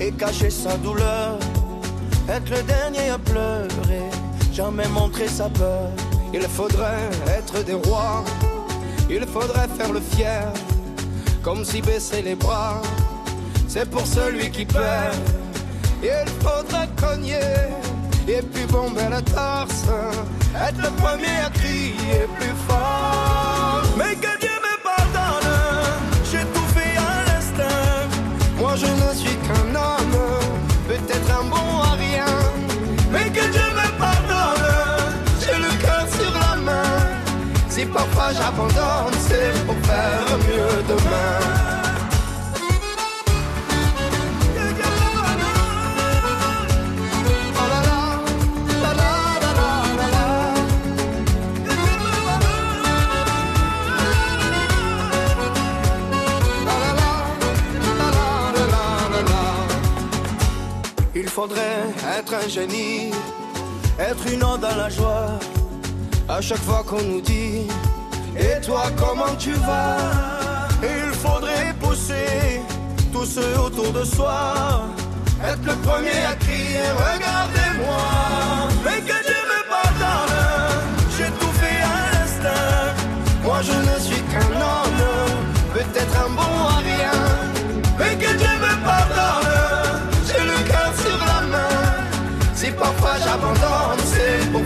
et cacher sa douleur, être le dernier à pleurer, jamais montrer sa peur. Il faudrait être des rois, il faudrait faire le fier, comme si baisser les bras, c'est pour celui qui perd. Il faudrait cogner et puis bomber la torse, être le premier à crier plus fort. Si parfois j'abandonne, c'est pour faire mieux demain. Il faudrait être un génie, être une onde dans la joie. À chaque fois qu'on nous dit Et toi comment tu vas? Il faudrait pousser tous ceux autour de soi. Être le premier à crier Regardez-moi. Mais que Dieu me pardonne J'ai tout fait à l'instinct. Moi je ne suis qu'un homme Peut-être un bon à rien. Mais que Dieu me pardonne J'ai le cœur sur la main. Si parfois j'abandonne C'est pour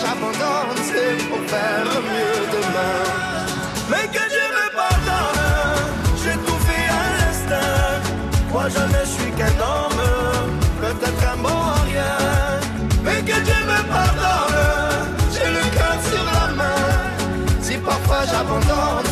j'abandonne, c'est pour faire mieux demain. Mais que Dieu me pardonne, j'ai tout fait à l'instinct. Moi je ne suis qu'un homme, peut-être un bon à rien. Mais que Dieu me pardonne, j'ai le cœur sur la main. Si parfois j'abandonne,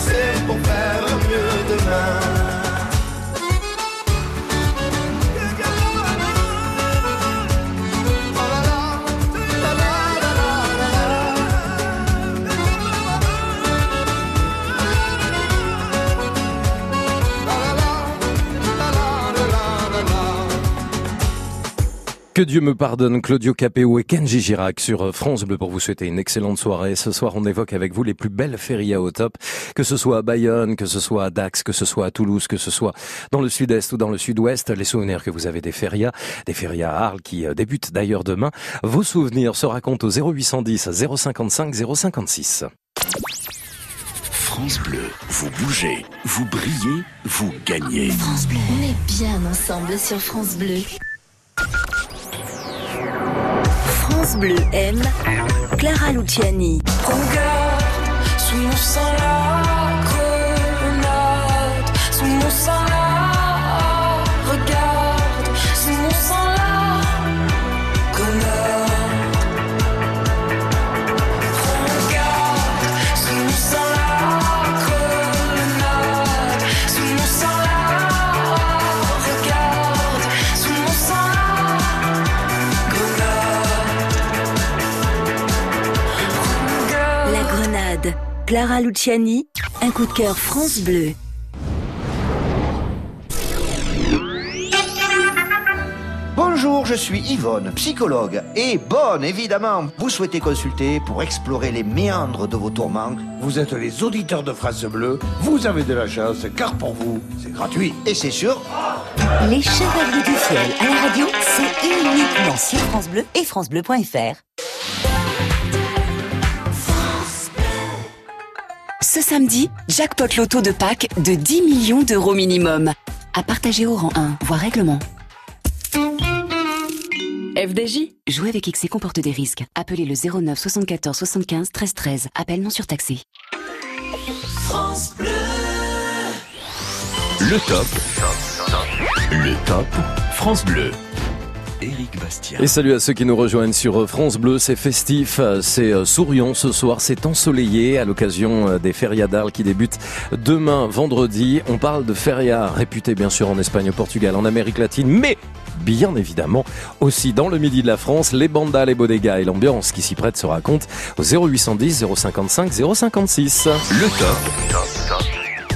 Que Dieu me pardonne, Claudio Capéo et Kenji Girac sur France Bleu pour vous souhaiter une excellente soirée. Ce soir, on évoque avec vous les plus belles férias au top, que ce soit à Bayonne, que ce soit à Dax, que ce soit à Toulouse, que ce soit dans le sud-est ou dans le sud-ouest, les souvenirs que vous avez des férias, des férias à Arles qui euh, débutent d'ailleurs demain. Vos souvenirs se racontent au 0810 055 056. France Bleu, vous bougez, vous brillez, vous gagnez. France Bleu. On est bien ensemble sur France Bleu. France Bleu aime Clara Luciani. Regarde, sous mon sang la grenade, sous mon sang Clara Luciani. Un coup de cœur France Bleu. Bonjour, je suis Yvonne, psychologue. Et bonne, évidemment, vous souhaitez consulter pour explorer les méandres de vos tourments. Vous êtes les auditeurs de France Bleu, vous avez de la chance, car pour vous, c'est gratuit. Et c'est sûr, Les Chevaliers du Ciel à la radio, c'est uniquement sur France Bleu et francebleu.fr. Ce samedi, jackpot loto de Pâques de 10 millions d'euros minimum. À partager au rang 1, voire règlement. FDJ Jouer avec XC comporte des risques. Appelez le 09 74 75 13 13. Appel non surtaxé. France Bleu. Le top. Le top. France Bleu. Éric Bastien. Et salut à ceux qui nous rejoignent sur France Bleu, c'est festif, c'est euh, souriant ce soir, c'est ensoleillé à l'occasion euh, des férias d'Arles qui débutent demain vendredi. On parle de férias réputés bien sûr en Espagne, au Portugal, en Amérique latine, mais bien évidemment aussi dans le midi de la France, les bandas, les bodegas et l'ambiance qui s'y prête se racontent au 0810 055 056. Le top.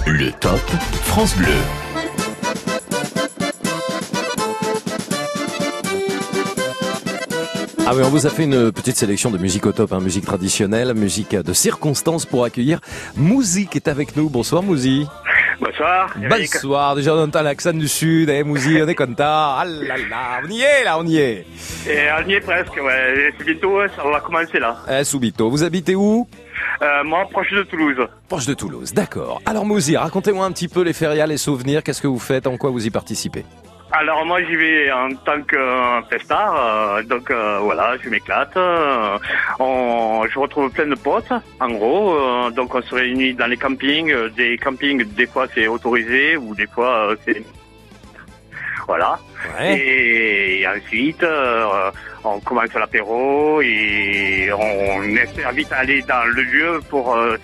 Le top. France Bleu. Ah oui, on vous a fait une petite sélection de musique au top, hein, musique traditionnelle, musique de circonstance pour accueillir Mouzi qui est avec nous. Bonsoir Mouzi. Bonsoir. Eric. Bonsoir, déjà on entend l'accent du sud, eh Mouzi, on est content. Ah là là, on y est là, on y est. Et on y est presque, ouais. C'est bientôt, ça va commencer là. Eh, Subito, vous habitez où? Euh, moi, proche de Toulouse. Proche de Toulouse, d'accord. Alors Mouzi, racontez-moi un petit peu les férias, les souvenirs, qu'est-ce que vous faites, en quoi vous y participez? Alors moi, j'y vais en tant que euh, festard, euh, donc euh, voilà, je m'éclate. euh, on, je retrouve plein de potes, en gros. euh, donc on se réunit dans les campings. euh, Des campings, des fois c'est autorisé ou des fois euh, c'est voilà. Et ensuite, euh, on commence l'apéro et on essaie vite d'aller dans le lieu pour euh,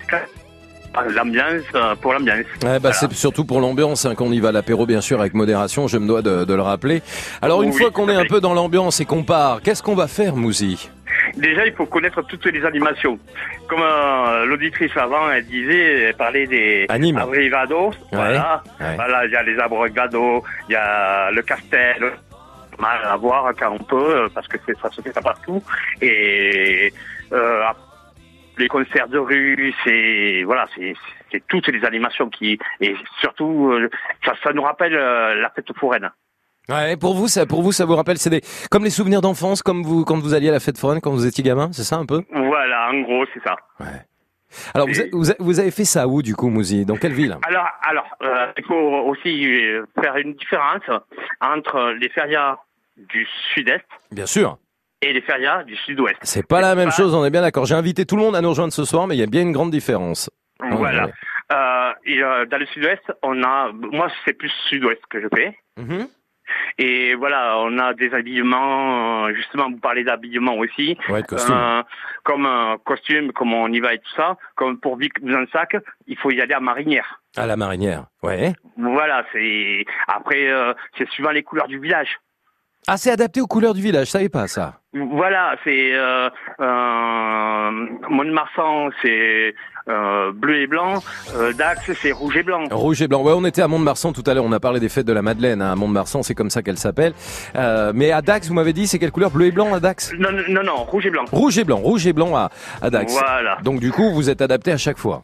l'ambiance, euh, pour l'ambiance. Ouais, bah, C'est surtout pour l'ambiance hein, qu'on y va à l'apéro, bien sûr, avec modération, je me dois de, de le rappeler. Alors une Oui, fois qu'on est un peu dans l'ambiance et qu'on part, qu'est-ce qu'on va faire Mouzi? Déjà, il faut connaître toutes les animations. Comme euh, l'auditrice avant, elle disait, elle parlait des Anime. abrigados. Voilà. ouais. Voilà, il y a les abrigados, il y a le castel. Mal à voir quand on peut, euh, parce que ça se fait partout. Et euh, les concerts de rue, c'est voilà, c'est toutes les animations qui et surtout euh, ça, ça nous rappelle euh, la fête foraine. Ouais, pour vous, ça, pour vous, ça vous rappelle, c'est des, comme les souvenirs d'enfance, comme vous, quand vous alliez à la fête foraine quand vous étiez gamin, c'est ça un peu? Voilà, en gros, c'est ça. Alors vous, a- vous, a- vous avez fait ça où du coup, Mouzi? Dans quelle ville? Alors, alors, euh, il faut aussi euh, faire une différence entre les férias du sud-est Bien sûr. Et les férias du sud-ouest. C'est pas la même chose, on est bien d'accord. J'ai invité tout le monde à nous rejoindre ce soir, mais il y a bien une grande différence. Voilà. Ouais. Euh, et, euh, dans le sud-ouest, on a, moi c'est plus sud-ouest que je fais. Mhm. Et voilà, on a des habillements, euh, justement, vous parlez d'habillement aussi. Ouais, de costume. Euh, comme un costume, comme on y va et tout ça. Comme pour Vic sac, il faut y aller à marinière. À la marinière. Ouais. Voilà, c'est, après, euh, c'est suivant les couleurs du village. Ah, c'est adapté aux couleurs du village, je savais pas ça. Voilà, c'est euh, euh, Mont-de-Marsan, c'est euh, bleu et blanc. Euh, Dax, c'est rouge et blanc. Rouge et blanc. Ouais, on était à Mont-de-Marsan tout à l'heure. On a parlé des fêtes de la Madeleine hein, à Mont-de-Marsan, c'est comme ça qu'elle s'appelle. Euh, mais à Dax, vous m'avez dit, c'est quelle couleur? Bleu et blanc à Dax? Non, non, non, non, rouge et blanc. Rouge et blanc, rouge et blanc à, à Dax. Voilà. Donc du coup, vous êtes adapté à chaque fois.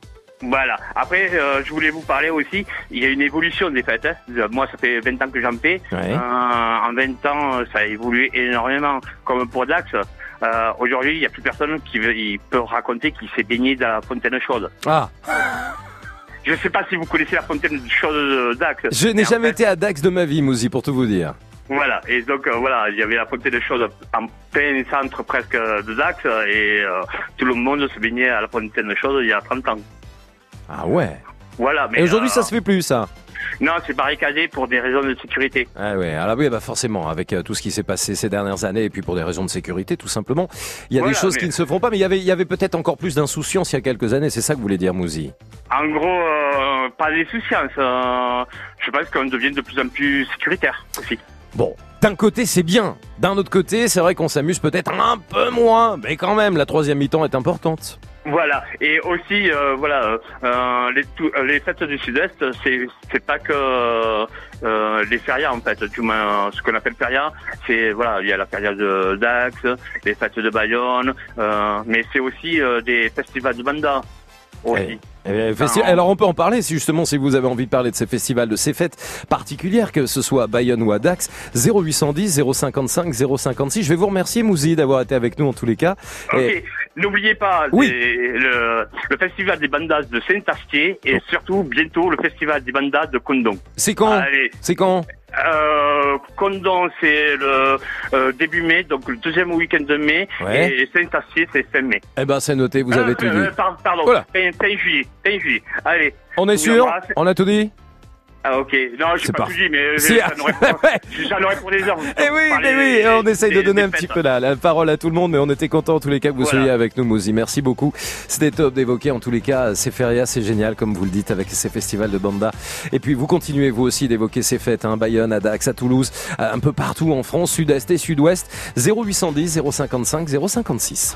Voilà. Après, euh, je voulais vous parler aussi. Il y a une évolution des fêtes. hein. Euh, Moi, ça fait 20 ans que j'en fais. Ouais. Euh, en 20 ans, ça a évolué énormément. Comme pour Dax, euh, aujourd'hui, il n'y a plus personne qui veut, il peut raconter qu'il s'est baigné dans la fontaine chaude. Ah, *laughs* Je ne sais pas si vous connaissez la fontaine chaude de Dax. je n'ai jamais fait, été à Dax de ma vie, Mouzi, pour tout vous dire. Voilà, et donc euh, voilà, il y avait la fontaine chaude en plein centre presque de Dax et euh, tout le monde se baignait à la fontaine chaude il y a 30 ans. Ah ouais. Voilà, mais Et aujourd'hui, euh, ça se fait plus, ça. Non, c'est barricadé pour des raisons de sécurité. Ah ouais, alors oui, bah forcément, avec euh, tout ce qui s'est passé ces dernières années, et puis pour des raisons de sécurité, tout simplement, il y a Voilà, des choses mais- qui ne se font pas, mais il y avait, il y avait peut-être encore plus d'insouciance il y a quelques années, c'est ça que vous voulez dire, Mouzi? En gros, euh, pas d'insouciance. Euh, je pense qu'on devient de plus en plus sécuritaire aussi. Bon, d'un côté, c'est bien. D'un autre côté, c'est vrai qu'on s'amuse peut-être un peu moins, mais quand même, la troisième mi-temps est importante. Voilà, et aussi, euh, voilà, euh, euh, les, tout- euh, les fêtes du Sud-Est, c'est c'est pas que euh, les férias en fait, du moins ce qu'on appelle feria, c'est voilà, il y a la feria de Dax, les fêtes de Bayonne, euh, mais c'est aussi des festivals de banda aussi. Eh, festi- Alors on peut en parler si justement si vous avez envie de parler de ces festivals, de ces fêtes particulières, que ce soit à Bayonne ou à Dax, 0810 055 056. Je vais vous remercier Mouzi d'avoir été avec nous en tous les cas. Et- Ok, n'oubliez pas Oui. le, le festival des bandas de Saint-Astier et surtout bientôt le festival des bandas de Condon. C'est quand? Allez. C'est quand? Euh, Condon, c'est le euh, début mai, donc le deuxième week-end de mai, Ouais. et Saint-Astier, c'est fin mai. Eh ben c'est noté, vous avez Euh, tout euh, dit. par- pardon, Voilà. fin, fin juillet, fin juillet. Allez. On est sûr. On a tout dit Ah ok, non, j'ai C'est pas tout dit, mais j'en aurais, pour- pour des heures. Eh oui, mais oui, on essaye de donner un petit peu la, la parole à tout le monde, mais on était content en tous les cas que vous Voilà. soyez avec nous, Mouzi. Merci beaucoup. C'était top d'évoquer en tous les cas ces férias, c'est génial, comme vous le dites, avec ces festivals de banda. Et puis vous continuez vous aussi d'évoquer ces fêtes, hein, Bayonne, à Dax, à Toulouse, un peu partout en France, sud-est et sud-ouest. 0810 055 056.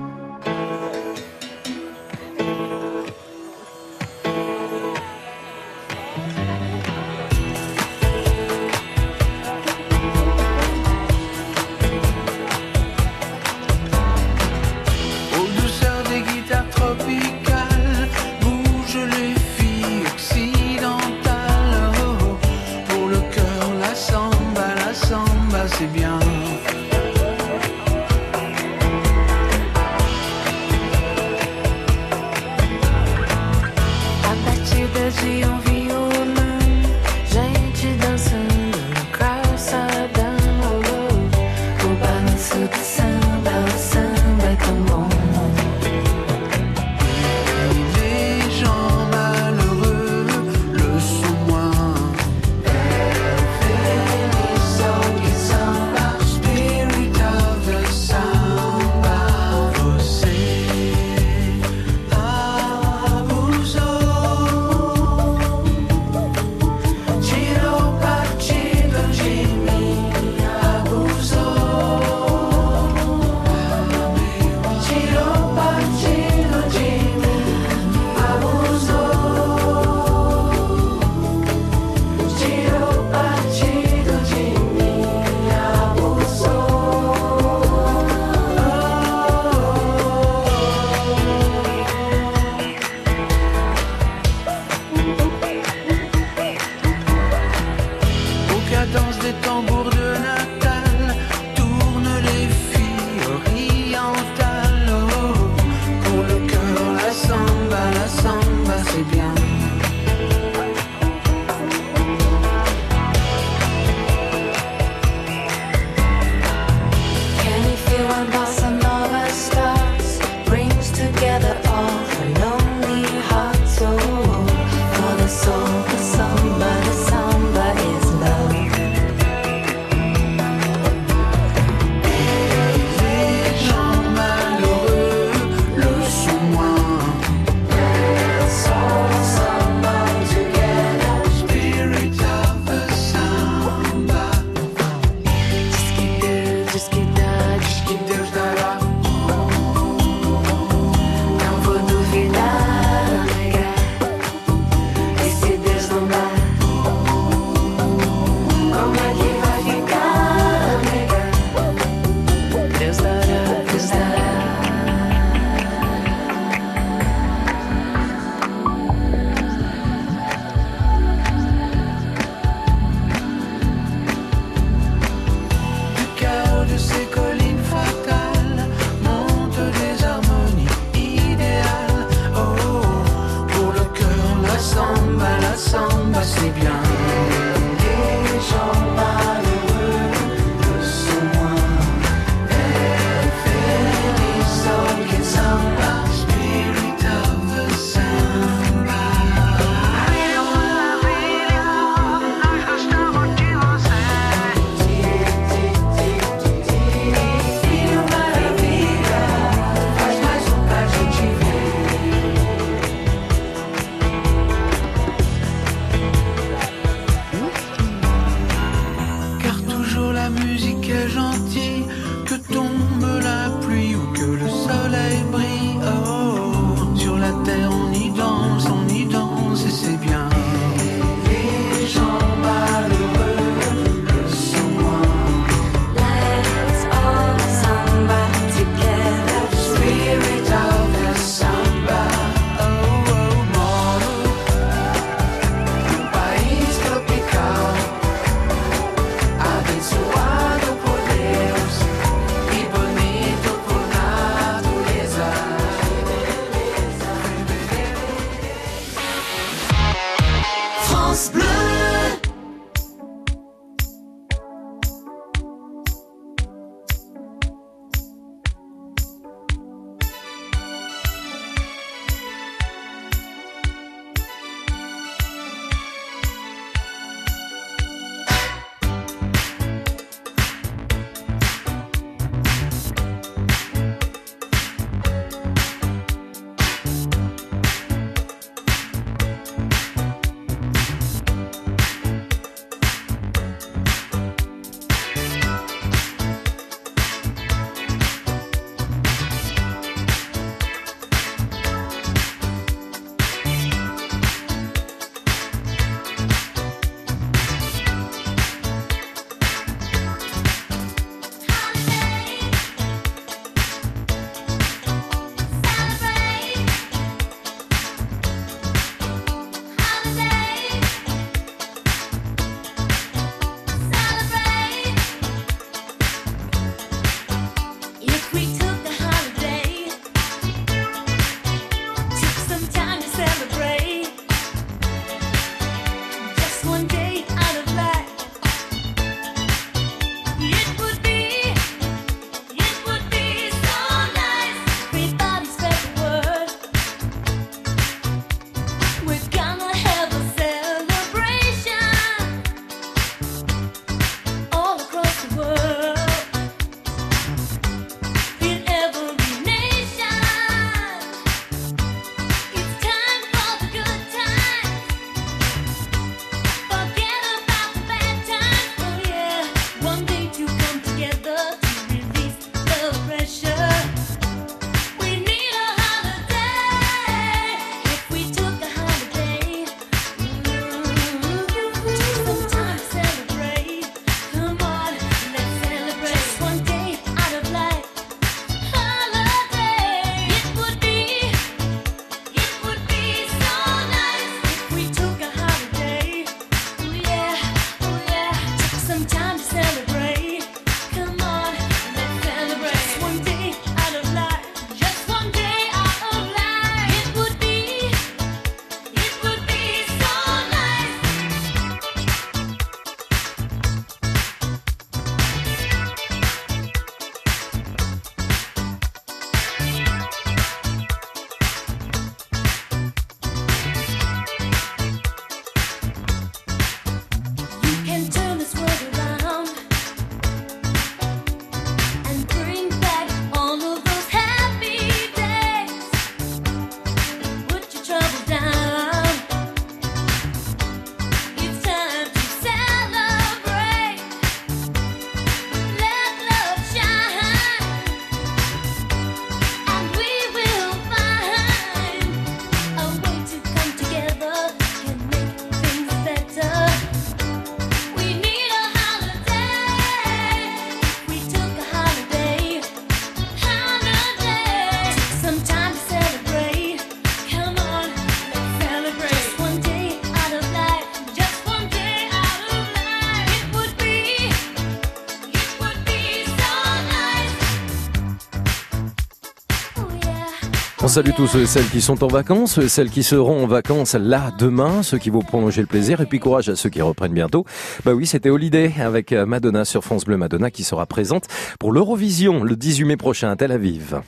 Salue tous ceux celles qui sont en vacances, celles qui seront en vacances là demain, ceux qui vont prolonger le plaisir et puis courage à ceux qui reprennent bientôt. Bah oui, c'était Holiday avec euh, Madonna sur France Bleu Madonna qui sera présente pour l'Eurovision le 18 mai prochain à Tel Aviv.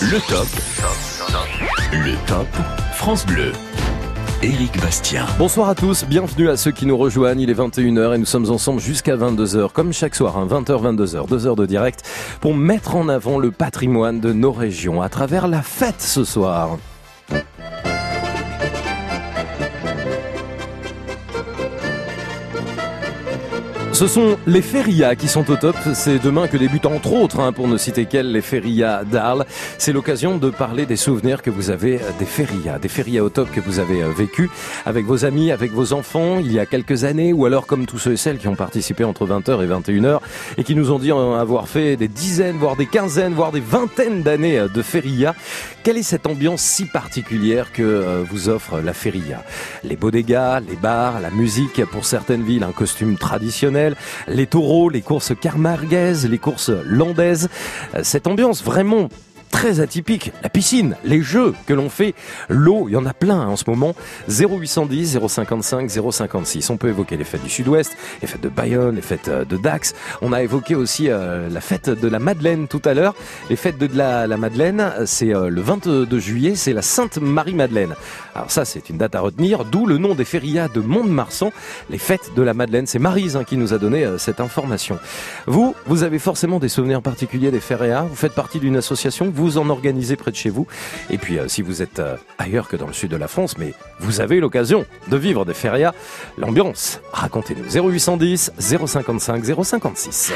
Le top. Le top France Bleu. Éric Bastien. Bonsoir à tous, bienvenue à ceux qui nous rejoignent. Il est 21h et nous sommes ensemble jusqu'à 22h, comme chaque soir, hein, 20h, 22h, 2 heures de direct, pour mettre en avant le patrimoine de nos régions à travers la fête ce soir. Ce sont les férias qui sont au top. C'est demain que débutent entre autres, hein, pour ne citer qu'elles, les férias d'Arles. C'est l'occasion de parler des souvenirs que vous avez euh, des férias, des férias au top que vous avez euh, vécu avec vos amis, avec vos enfants il y a quelques années, ou alors comme tous ceux et celles qui ont participé entre 20h et 21h et qui nous ont dit en avoir fait des dizaines, voire des quinzaines, voire des vingtaines d'années euh, de férias. Quelle est cette ambiance si particulière que euh, vous offre la feria? Les bodegas, les bars, la musique pour certaines villes, un costume traditionnel, les taureaux, les courses carmarguaises, les courses landaises. Cette ambiance vraiment très atypique. La piscine, les jeux que l'on fait, l'eau, il y en a plein en ce moment. 0810 055 056. On peut évoquer les fêtes du Sud-Ouest, les fêtes de Bayonne, les fêtes euh, de Dax. On a évoqué aussi euh, la fête de la Madeleine tout à l'heure. Les fêtes de la, Madeleine, c'est euh, le 22 juillet, c'est la Sainte Marie-Madeleine. Alors ça, c'est une date à retenir, d'où le nom des férias de Mont-de-Marsan, les fêtes de la Madeleine. C'est Marise hein, qui nous a donné cette information. Vous, vous avez forcément des souvenirs particuliers des férias? Vous faites partie d'une association, vous en organisez près de chez vous. Et puis, euh, si vous êtes euh, ailleurs que dans le sud de la France, mais vous avez l'occasion de vivre des férias, l'ambiance, racontez-nous. 0810 055 056.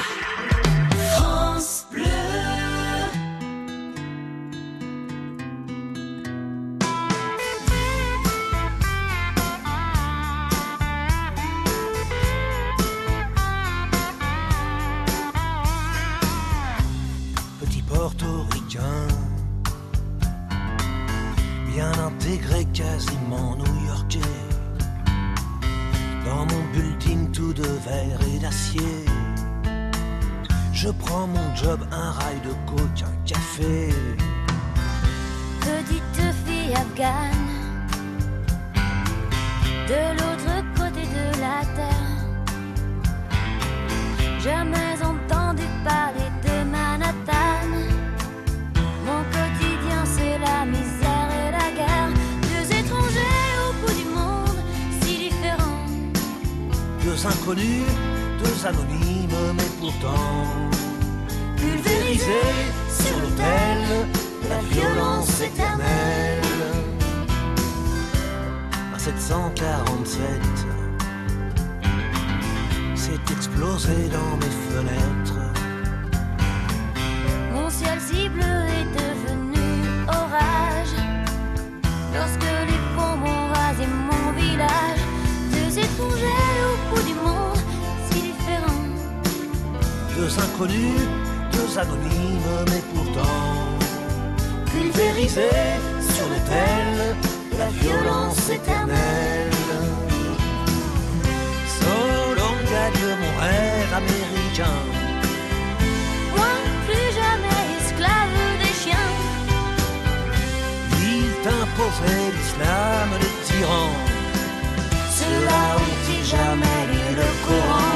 Deux inconnus, deux anonymes, mais pourtant pulvérisés sur l'autel de la violence éternelle. Solo gagne mon rêve américain. Moi plus jamais esclave des chiens Il t'imposait l'islam des tyrans. Ceux-là ont-ils jamais lu le Coran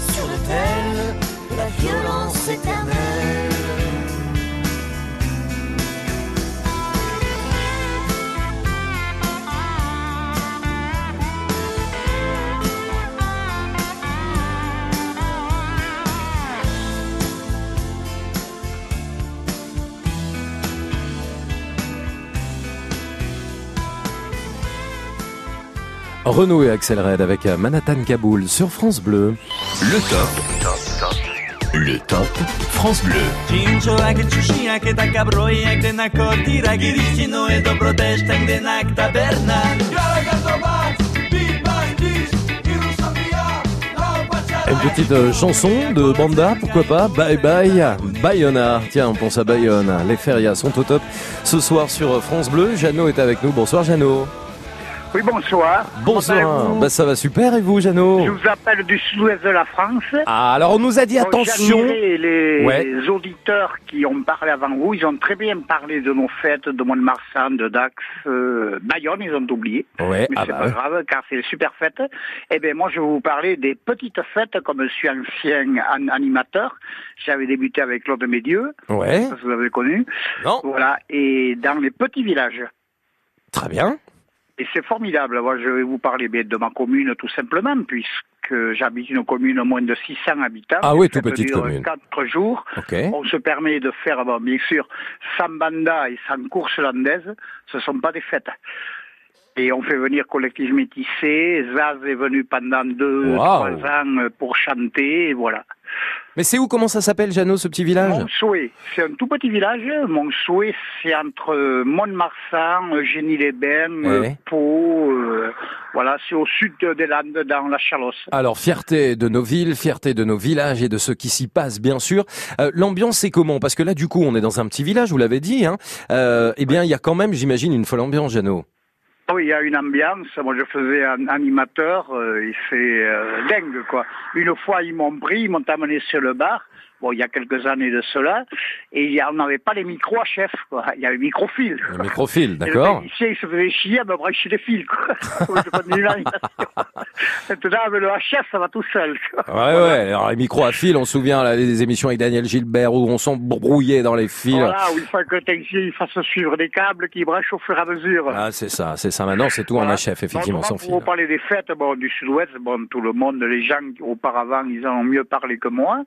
sur l'autel de la violence éternelle. Renaud et Axel Red avec euh, Manhattan Kaboul sur France Bleu. Le top. Le top France Bleu. E. Une petite euh, chanson de Banda, pourquoi pas? Bye bye Bayona. Tiens, on pense à Bayonne. Les férias sont au top ce soir sur France Bleu. Jeannot est avec nous. Bonsoir Jeannot. Oui, bonsoir. Bonsoir. Bah, ça va super et vous Jeannot Je vous appelle du sud-ouest de la France. Ah, alors on nous a dit Donc, attention. Les, Ouais. les auditeurs qui ont parlé avant vous, ils ont très bien parlé de nos fêtes, de Mont-de-Marsan, de Dax, euh, Bayonne, ils ont oublié. Ouais, Mais ah c'est bah pas ouais. grave, car c'est des super fêtes. Eh bien, moi, je vais vous parler des petites fêtes, comme je suis ancien an- animateur. J'avais débuté avec Claude Médieux. Ouais. Ça, vous avez connu. Non. Voilà. Et dans les petits villages. Très bien. Et c'est formidable. Moi, je vais vous parler bien de ma commune, tout simplement, puisque j'habite une commune de moins de 600 habitants. Ah oui, tout petite commune. Quatre jours. Ok. On se permet de faire, bon, bien sûr, sans banda et sans course landaise. Ce ne sont pas des fêtes. Et on fait venir collectif métissé. Zaz est venu pendant deux, Wow. trois ans euh, pour chanter, et voilà. Mais c'est où Comment ça s'appelle Jeannot, ce petit village Monsouet, c'est un tout petit village. Monsouet, c'est entre Mont-de-Marsan, Génie-les-Bains, Ouais. Pau. euh, voilà, c'est au sud des Landes, dans la Chalosse. Alors, fierté de nos villes, fierté de nos villages et de ce qui s'y passe, bien sûr. Euh, L'ambiance, c'est comment? Parce que là, du coup, on est dans un petit village, vous l'avez dit. Hein. Euh, eh bien, il y a quand même, j'imagine, une folle ambiance, Jeannot. Oui, il y a une ambiance. Moi, je faisais un animateur euh, et c'est euh, dingue, quoi. Une fois, ils m'ont pris, ils m'ont amené sur le bar. Bon, il y a quelques années de cela. Et on n'avait pas les micros à chef, quoi. Il y avait microfil. Le microfil, d'accord technicien, il se faisait chier à me brancher les fils, quoi. *laughs* *laughs* Maintenant, avec le HF, ça va tout seul. quoi. Ouais, ouais. Alors, les micros à fil, on se souvient là, des émissions avec Daniel Gilbert où on s'embrouillait dans les fils. Voilà, où il faut que le technicien il fasse suivre des câbles qui branchent au fur et à mesure. Ah, c'est ça, c'est ça. Maintenant, c'est tout en Voilà. HF, effectivement, sans fil. Pour parler des fêtes? Bon, du Sud-Ouest, bon, tout le monde, les gens auparavant, ils en ont mieux parlé que moi.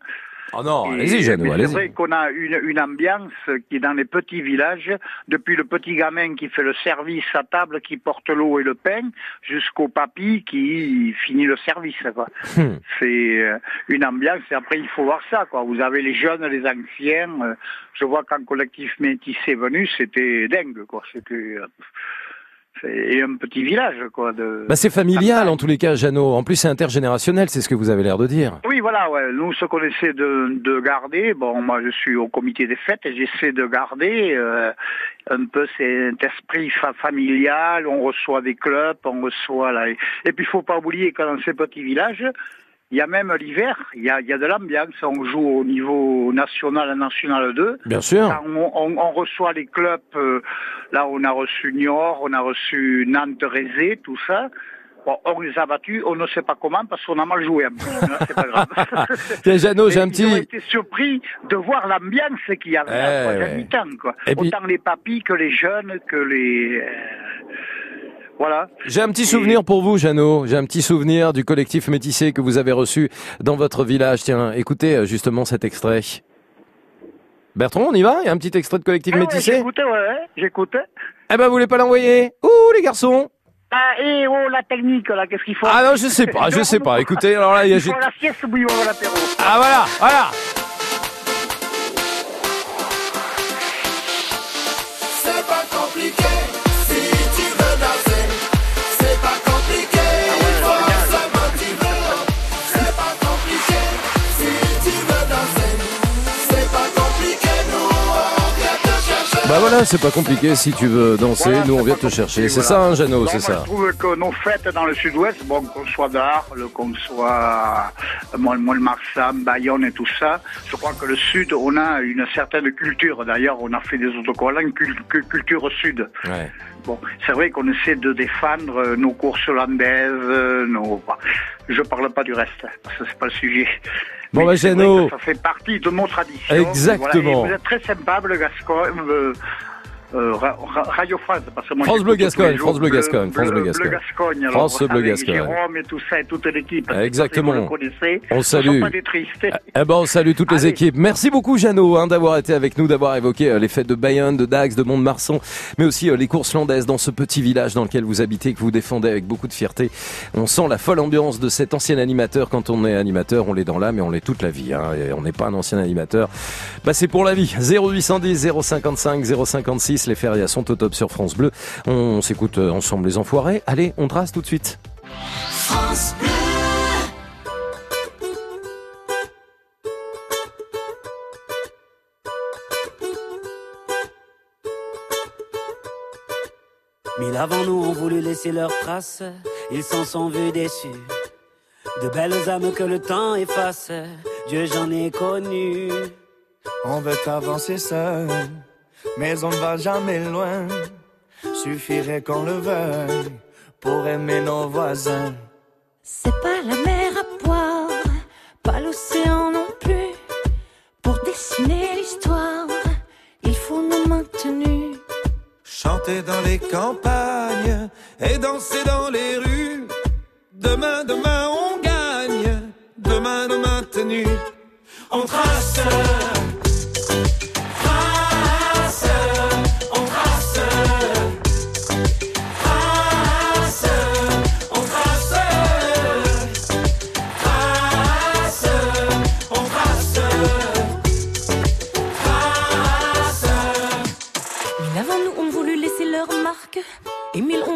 Oh non, allez-y, Jeannot, mais C'est allez-y. vrai qu'on a une, une ambiance qui est dans les petits villages, depuis le petit gamin qui fait le service à table, qui porte l'eau et le pain, jusqu'au papy qui finit le service. Quoi. Hmm. C'est euh, une ambiance, et après il faut voir ça. Quoi. Vous avez les jeunes, les anciens. euh, Je vois qu'un collectif métissé est venu, c'était dingue. Quoi. C'était c'est un petit village. Quoi, de... Bah, c'est familial, en tous les cas, Jeannot. En plus, c'est intergénérationnel, c'est ce que vous avez l'air de dire. Oui, voilà, ouais. nous, ce qu'on essaie de, de garder, bon, moi, je suis au comité des fêtes et j'essaie de garder euh, un peu cet esprit fa- familial. On reçoit des clubs, on reçoit là. Et, et puis, il faut pas oublier que dans ces petits villages, il y a même l'hiver, il y a, il y a de l'ambiance. On joue au niveau national, national 2. Bien sûr. On, on- on reçoit les clubs. euh, là, on a reçu Niort, on a reçu Nantes-Rézé, tout ça. Bon, on les a battus, on ne sait pas comment parce qu'on a mal joué un peu. *laughs* hein, C'est pas grave. Tiens, Jeannot, j'ai un Ils ont petit... été surpris de voir l'ambiance qu'il y avait Eh, à la troisième ouais. mi-temps, puis- Autant les papis que les jeunes, que les... Voilà. J'ai un petit souvenir pour vous, Jeannot. J'ai un petit souvenir du collectif métissé que vous avez reçu dans votre village. Tiens, écoutez euh, justement cet extrait. Bertrand, on y va? Il y a un petit extrait de collectif Ah ouais, métissé? J'écoutais, ouais, j'écoutais. Eh ben, vous voulez pas l'envoyer? Ouh, les garçons Ah, et oh, la technique, là, qu'est-ce qu'il faut Ah non, je sais pas, je sais pas. *laughs* Écoutez, alors là, il y a... Il faut la sieste à l'apéro. Ah voilà, voilà Bah voilà, c'est pas compliqué. Si tu veux danser, Voilà, nous on vient te chercher. C'est voilà. ça, hein, Jeannot, c'est ça. Je trouve que nos fêtes dans le sud-ouest, bon, qu'on soit d'Arles, qu'on soit Mont- Mont-de-Marsan, Bayonne et tout ça, je crois que le sud, on a une certaine culture. D'ailleurs, on a fait des autocollants cul- cul- culture sud. Ouais. Bon, c'est vrai qu'on essaie de défendre euh, nos courses hollandaises, euh, nos... bah, je parle pas du reste, parce que c'est pas le sujet. Bon, bah, c'est Ça fait partie de nos traditions. Exactement. Voilà, et vous êtes très sympa, le Gascogne. Euh, euh, Ra- Ra- Radio France, parce que moi France Bleu Gascogne, France Bleu Gascogne, France Bleu Gascogne. France Bleu Gascogne. Jérôme et tout ça, et toute l'équipe. Exactement. Vous le connaissez. On salue. pas des tristes. Eh ben, on salue toutes les équipes. Merci beaucoup, Jeannot, hein, d'avoir été avec nous, d'avoir évoqué euh, les fêtes de Bayonne, de Dax, de Mont-de-Marsan, mais aussi euh, les courses landaises dans ce petit village dans lequel vous habitez, que vous défendez avec beaucoup de fierté. On sent la folle ambiance de cet ancien animateur. Quand on est animateur, on l'est dans l'âme et on l'est toute la vie. Hein, et on n'est pas un ancien animateur. Bah, c'est pour la vie. 0810 055 056. Les férias sont au top sur France Bleu. On s'écoute euh, ensemble les enfoirés. Allez, on trace tout de suite. France Bleu. Mille avant nous ont voulu laisser leurs traces, ils s'en sont vus déçus. De belles âmes que le temps efface, Dieu j'en ai connu. On veut avancer seul, mais on ne va jamais loin. Suffirait qu'on le veuille pour aimer nos voisins. C'est pas la mer à boire, pas l'océan non plus. Pour dessiner l'histoire, il faut nos mains tenues. Chanter dans les campagnes et danser dans les rues. Demain, demain, on gagne. Demain, demain, tenu. On. Trace.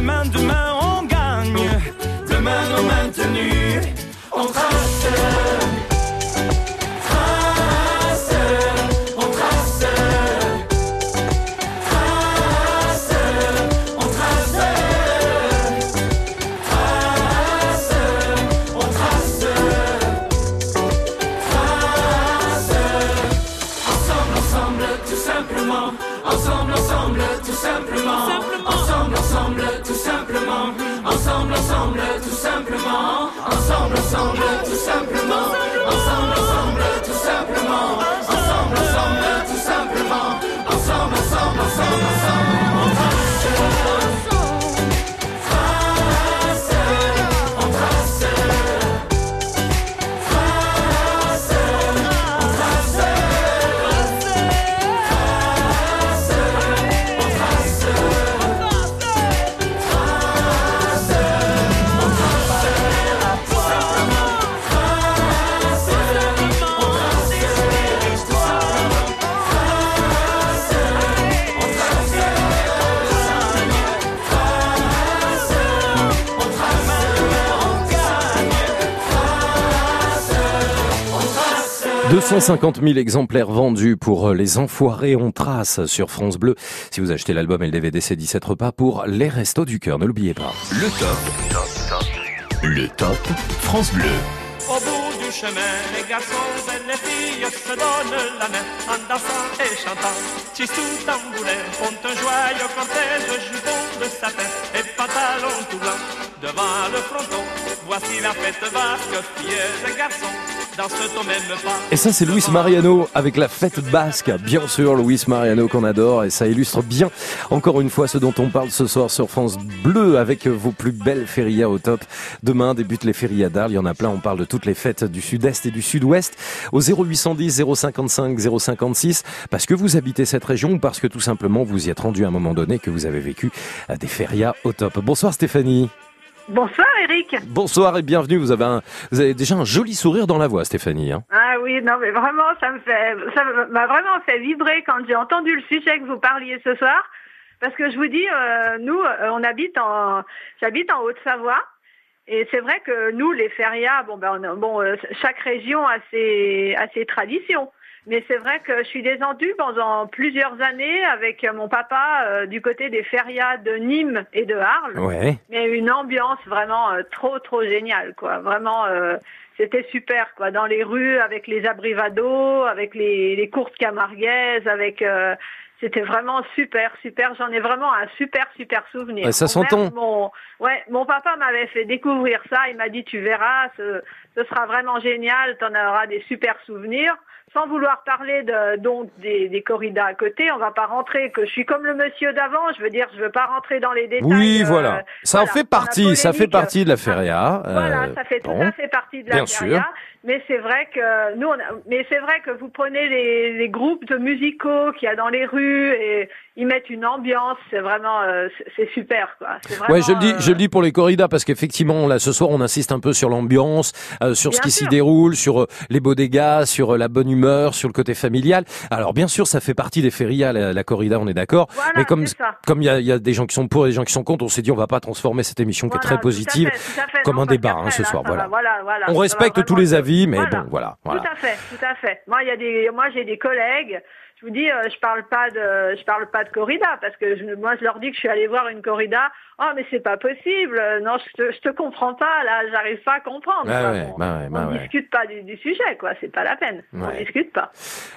Demain, demain, Ensemble, tout simplement. Ensemble, ensemble, tout simplement. Ensemble, ensemble, tout simplement. Ensemble, ensemble, ensemble, ensemble. 250 000 exemplaires vendus pour Les Enfoirés on trace sur France Bleu. Si vous achetez l'album et le DVD, c'est 17 repas pour les Restos du Cœur, ne l'oubliez pas. Le top. Le top France Bleu. Au bout du chemin, les garçons et les filles se donnent la main en dansant et chantant. Chistou tamboulet font un joyeux cortège, jupons de sapin et pantalons tout blancs. Devant le fronton, voici la fête vasque, filles et garçons. Et ça, c'est Luis Mariano avec la fête basque. Bien sûr, Luis Mariano qu'on adore et ça illustre bien, encore une fois, ce dont on parle ce soir sur France Bleu avec vos plus belles férias au top. Demain débutent les férias d'Arles. Il y en a plein. On parle de toutes les fêtes du sud-est et du sud-ouest au 0810 055 056 parce que vous habitez cette région ou parce que tout simplement vous y êtes rendu à un moment donné que vous avez vécu des férias au top. Bonsoir Stéphanie. Bonsoir Eric. Bonsoir et bienvenue. Vous avez, un, vous avez déjà un joli sourire dans la voix, Stéphanie. hein. Ah oui, non mais vraiment, ça me fait, ça m'a vraiment fait vibrer quand j'ai entendu le sujet que vous parliez ce soir, parce que je vous dis, euh, nous, euh, on habite en, j'habite en Haute-Savoie. Et c'est vrai que nous, les férias, bon, ben, on a- bon, euh, chaque région a ses, a ses traditions. Mais c'est vrai que je suis descendue pendant plusieurs années avec mon papa euh, du côté des férias de Nîmes et de Arles. Ouais. Mais une ambiance vraiment euh, trop trop géniale quoi. Vraiment euh, c'était super quoi dans les rues avec les abrivados, avec les, les courses camarguaises, avec euh, c'était vraiment super super. J'en ai vraiment un super super souvenir. Ouais, ça s'entend. Mon ouais, mon papa m'avait fait découvrir ça. Il m'a dit tu verras, ce, ce sera vraiment génial. T'en auras des super souvenirs. Sans vouloir parler de, donc des, des corridas à côté, on va pas rentrer que je suis comme le monsieur d'avant. Je veux dire, je veux pas rentrer dans les détails. Oui, euh, voilà. Ça en fait partie, ça fait partie de la feria. Voilà, euh, ça fait tout bon. à fait partie de la Bien feria. sûr. Mais c'est vrai que nous, on a- mais c'est vrai que vous prenez les, les groupes de musicaux qu'il y a dans les rues et ils mettent une ambiance. C'est vraiment, euh, c'est- super, quoi. Vraiment, Ouais, je le dis, euh, je le dis pour les corridas parce qu'effectivement, là, ce soir, on insiste un peu sur l'ambiance, euh, sur ce qui s'y déroule, sur euh, les beaux dégâts, sur euh, la bonne humeur, sur le côté familial. Alors, bien sûr, ça fait partie des férias, la, la corrida, on est d'accord. Voilà, Mais comme comme il y a, y a des gens qui sont pour et des gens qui sont contre, on s'est dit, on va pas transformer cette émission qui est très tout à positive fait, tout à fait. comme Non, un débat hein, ce là, soir. Voilà. va, voilà, voilà. On respecte tous les avis, mais bon, voilà, voilà. Tout à fait, tout à fait. Moi, il y a des, moi, j'ai des collègues. Je vous dis, euh, je parle pas de, je parle pas de corrida parce que je, moi, je leur dis que je suis allée voir une corrida. Oh, mais c'est pas possible. Non, je te, je te comprends pas. Là, j'arrive pas à comprendre. Ouais, bah ouais, bah on ouais. discute pas du, du sujet, quoi. C'est pas la peine. On discute pas.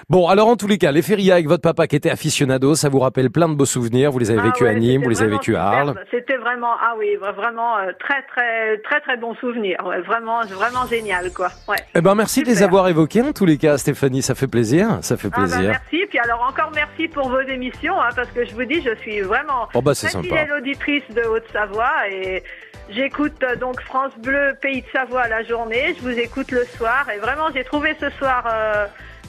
Bon, alors en tous les cas, les férias avec votre papa qui était aficionado, ça vous rappelle plein de beaux souvenirs. Vous les avez Ah vécus à Nîmes, vous les avez vécus à. Arles. C'était vraiment, ah oui, vraiment euh, très, très, très, très bon souvenir. Vraiment, vraiment génial, quoi. Ouais. Eh ben, merci de les avoir évoqués en tous les cas, Stéphanie. Ça fait plaisir. Ça fait Ah bah, plaisir. merci. Puis alors encore merci pour vos émissions, hein, parce que je vous dis, je suis vraiment Oh bah, c'est sympa. fidèle auditrice de Haute-Savoie et j'écoute euh, donc France Bleu Pays de Savoie la journée. Je vous écoute le soir et vraiment j'ai trouvé ce soir euh,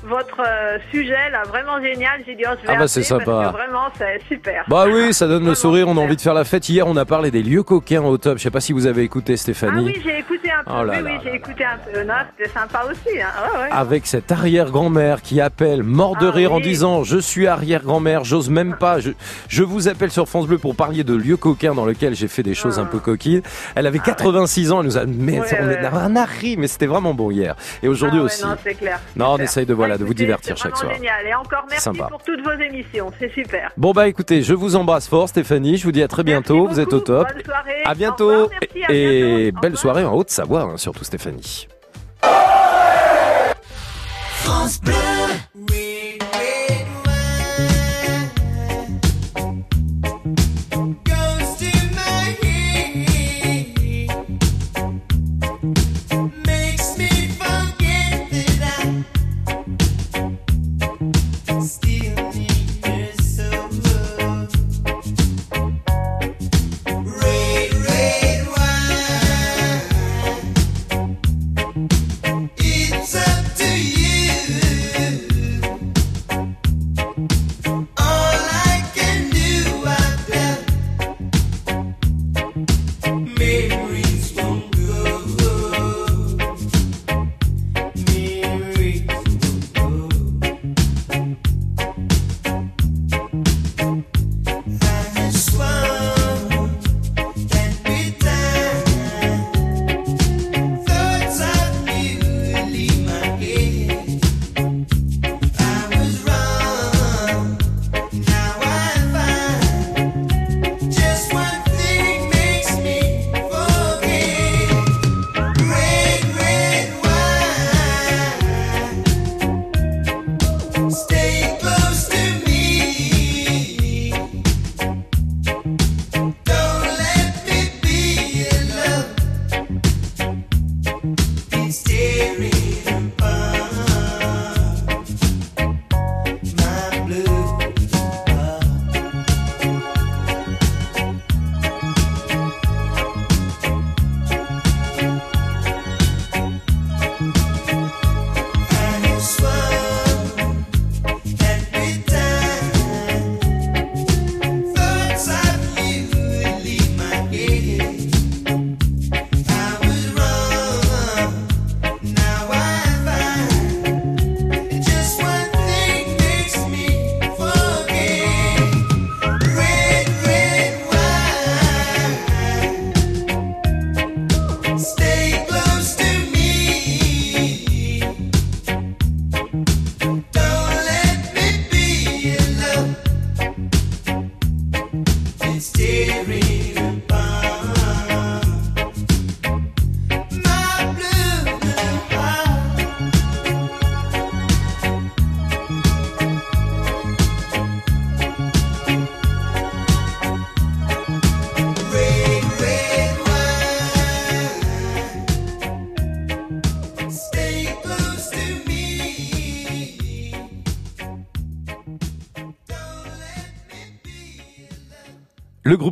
votre euh, sujet là vraiment génial. J'ai dit oh, je vais Ah bah, c'est sympa. vraiment c'est super. Bah oui, ça donne le sourire, on a envie de faire la fête. Hier, on a parlé des lieux coquins au top. Je sais pas si vous avez écouté Ah Stéphanie. oui, j'ai écouté un peu. Oh là oui, oui, j'ai écouté un peu. Non, c'était sympa aussi. Hein. Ouais, ouais. Avec cette arrière-grand-mère qui appelle, mort de Ah rire en disant Je suis arrière-grand-mère, j'ose même pas. Je, je vous appelle sur France Bleu pour parler de lieux coquins dans lesquels j'ai fait des choses un peu coquines. Elle avait 86 ans, elle nous a. Mais Ah. On est un arri, mais c'était vraiment bon hier. Et aujourd'hui Ah aussi. Non, c'est clair. Non, on essaye de, voilà, de vous divertir chaque soir. génial. Et encore merci Sympa. pour toutes vos émissions. C'est super. Bon bah écoutez, je vous embrasse fort Stéphanie, je vous dis à très bientôt, vous êtes au top. Bonne soirée. À bientôt revoir, merci, à et belle soirée en Haute-Savoie hein, surtout Stéphanie. France Bleu.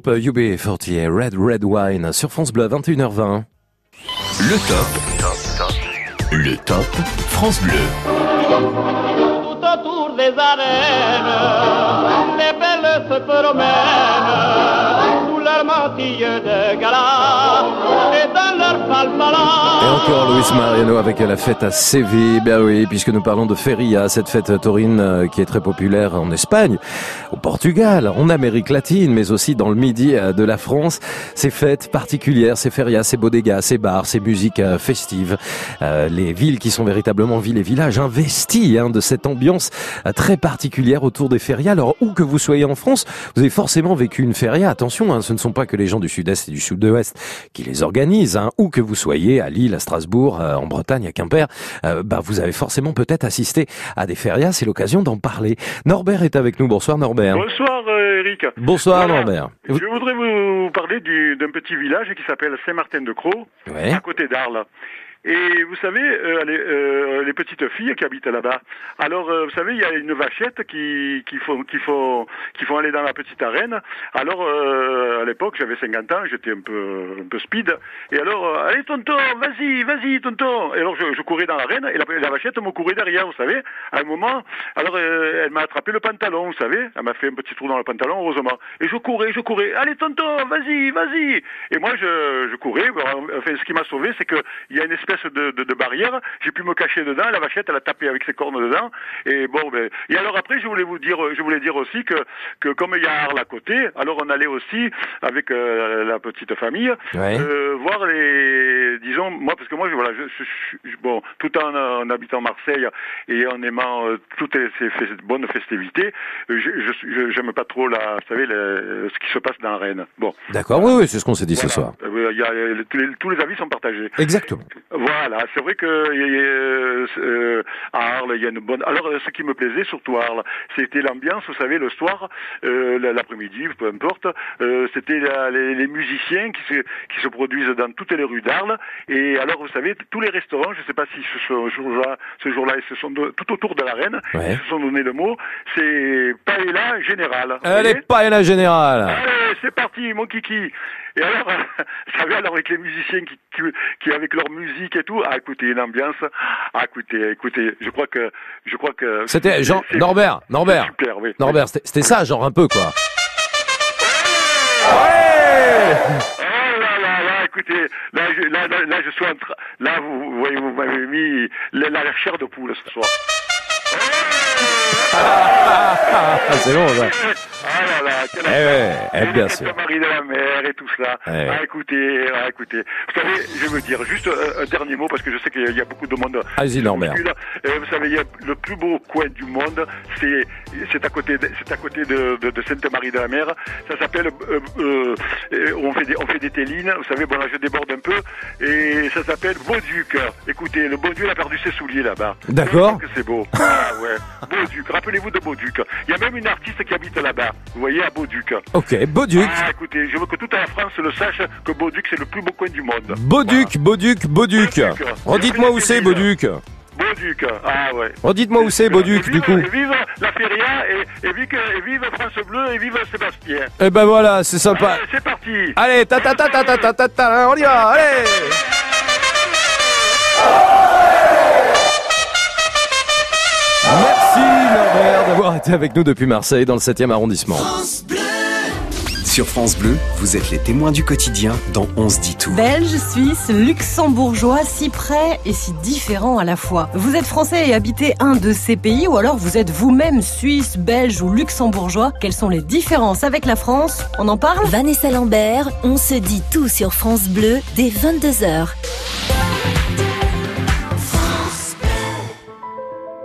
Groupe UB40 Red Red Wine sur France Bleu à 21h20. Le top. Le top France Bleu. Tout autour des arènes, les belles se promènent sous leur mantille de gala et encore Luis Mariano avec la fête à Séville. Ben oui, puisque nous parlons de Feria, cette fête taurine euh, qui est très populaire en Espagne, au Portugal, en Amérique latine, mais aussi dans le midi euh, de la France. Ces fêtes particulières, ces ferias, ces bodegas, ces bars, ces musiques euh, festives, les villes qui sont véritablement villes et villages investis hein, de cette ambiance très particulière autour des ferias. Alors où que vous soyez en France, vous avez forcément vécu une feria. Attention, hein, ce ne sont pas que les gens du sud-est et du sud-ouest qui les organisent. Hein. Où que vous soyez, à Lille, à Strasbourg, euh, en Bretagne, à Quimper, euh, bah, vous avez forcément peut-être assisté à des ferias. C'est l'occasion d'en parler. Norbert est avec nous. Bonsoir Norbert. Bonsoir euh, Eric. Bonsoir Voilà. Norbert. Je voudrais vous parler du- d'un petit village qui s'appelle Saint-Martin-de-Croix, Ouais. à côté d'Arles. Et vous savez, euh, les, euh, les petites filles qui habitent là-bas. Alors, euh, vous savez, il y a une vachette qui, qui font, qui font, qui font aller dans la petite arène. Alors, euh, à l'époque, j'avais 50 ans, j'étais un peu, un peu speed. Et alors, euh, allez tonton, vas-y, vas-y tonton. Et alors, je, je courais dans l'arène et la, la vachette me courait derrière, vous savez. À un moment, alors, euh, elle m'a attrapé le pantalon, vous savez. Elle m'a fait un petit trou dans le pantalon, heureusement. Et je courais, je courais. Allez tonton, vas-y, vas-y. Et moi, je, je courais. Enfin, ce qui m'a sauvé, c'est qu'il y a une espèce de, de, de barrière. J'ai pu me cacher dedans. La vachette, elle a tapé avec ses cornes dedans. Et bon, ben, et alors après, je voulais vous dire, je voulais dire aussi que, que comme il y a Arles à côté, alors on allait aussi avec euh, la petite famille Ouais. euh, voir les, disons, moi parce que moi, je, voilà, je, je- je- bon, tout en, en habitant Marseille et en aimant euh, toutes ces, ces bonnes festivités, je, j'aime pas trop la, vous savez, ce qui se passe dans Rennes. Bon. D'accord, oui, oui, c'est ce qu'on s'est dit ce soir. Il y a, tous, les, tous les avis sont partagés. Exactement. Voilà, c'est vrai que euh, euh, à Arles, il y a une bonne. Alors, euh, ce qui me plaisait surtout à Arles, c'était l'ambiance. Vous savez, le soir, euh, l'après-midi, peu importe, euh, c'était les, les musiciens qui se qui se produisent dans toutes les rues d'Arles. Et alors, vous savez, tous les restaurants, je ne sais pas si ce jour-là, ce jour-là, ils se sont de- tout autour de l'arène, Ouais. ils se sont donné le mot. C'est paella général. Elle est pas la générale. Allez, c'est parti, mon kiki. Et alors, *laughs* savez, alors avec les musiciens qui, qui, qui avec leur musique et tout, ah, écoutez, une ambiance. Ah, écoutez, écoutez, je crois que, je crois que. C'était Jean Norbert, Norbert. Super, oui. Norbert, c'était c'était ça, genre un peu quoi. Oh là là là, écoutez, là, je, là, là, là, je suis en train, là, vous, vous voyez, vous m'avez mis la, la chair de poule ce soir. Ah, c'est bon ça. Ah là là, quelle Eh ouais, eh, bien sûr. Marie de la mer et tout ça. Eh. Ah, écoutez, ah, écoutez. Vous savez, je veux dire juste un, un dernier mot parce que je sais qu'il y a beaucoup de monde. Allez-y, Norbert. Euh, vous savez, il y a le plus beau coin du monde, c'est c'est à côté de, c'est à côté de, de, de Sainte-Marie de la Mer. Ça s'appelle euh, euh, euh, on fait des on fait des télines. Vous savez, bon là je déborde un peu et ça s'appelle Beauduc. Écoutez, le il a perdu ses souliers là-bas. D'accord. Que c'est beau. Ah ouais. Beauduc. Rappelez-vous de Beauduc. Il y a même une artiste qui habite là-bas. Vous voyez à Beauduc. Ok, Beauduc. Ah, écoutez, je veux que toute la France le sache que Beauduc c'est le plus beau coin du monde. Beauduc, Beauduc, Beauduc. Redites-moi où c'est Beauduc. Beauduc. Ah ouais. Redites-moi où c'est Beauduc du coup. Et vive la feria et, et, vive, et vive France Bleu et vive Sébastien. Eh ben voilà, c'est sympa. Allez, c'est parti. Allez, ta ta ta ta ta ta ta ta, on y va, allez Merci d'avoir été avec nous depuis Marseille dans le 7e arrondissement. Sur France Bleu, vous êtes les témoins du quotidien dans On se dit tout. Belge, suisse, luxembourgeois, si près et si différents à la fois. Vous êtes français et habitez un de ces pays ou alors vous êtes vous-même suisse, belge ou luxembourgeois. Quelles sont les différences avec la France? On en parle? Vanessa Lambert, on se dit tout sur France Bleu dès 22h.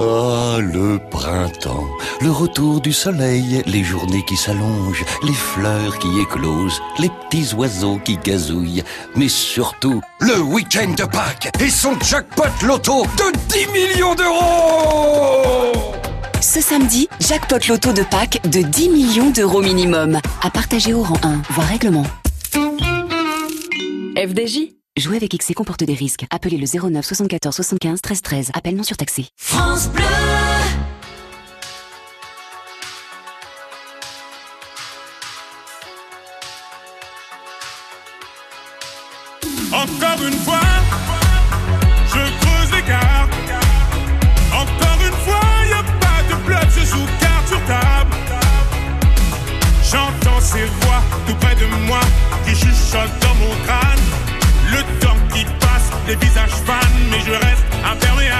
Ah, le printemps, le retour du soleil, les journées qui s'allongent, les fleurs qui éclosent, les petits oiseaux qui gazouillent, mais surtout le week-end de Pâques et son jackpot loto de 10 millions d'euros Ce samedi, jackpot loto de Pâques de 10 millions d'euros minimum. À partager au rang 1, voire règlement. FDJ Jouer avec XC comporte des risques. Appelez le 09 74 75 13 13. Appel non surtaxé. France Bleu. Encore une fois, je creuse l'écart. Encore une fois, y a pas de bloc, je joue carte sur table. J'entends ces voix tout près de moi qui chuchotent les visages fans, mais je reste imperméable.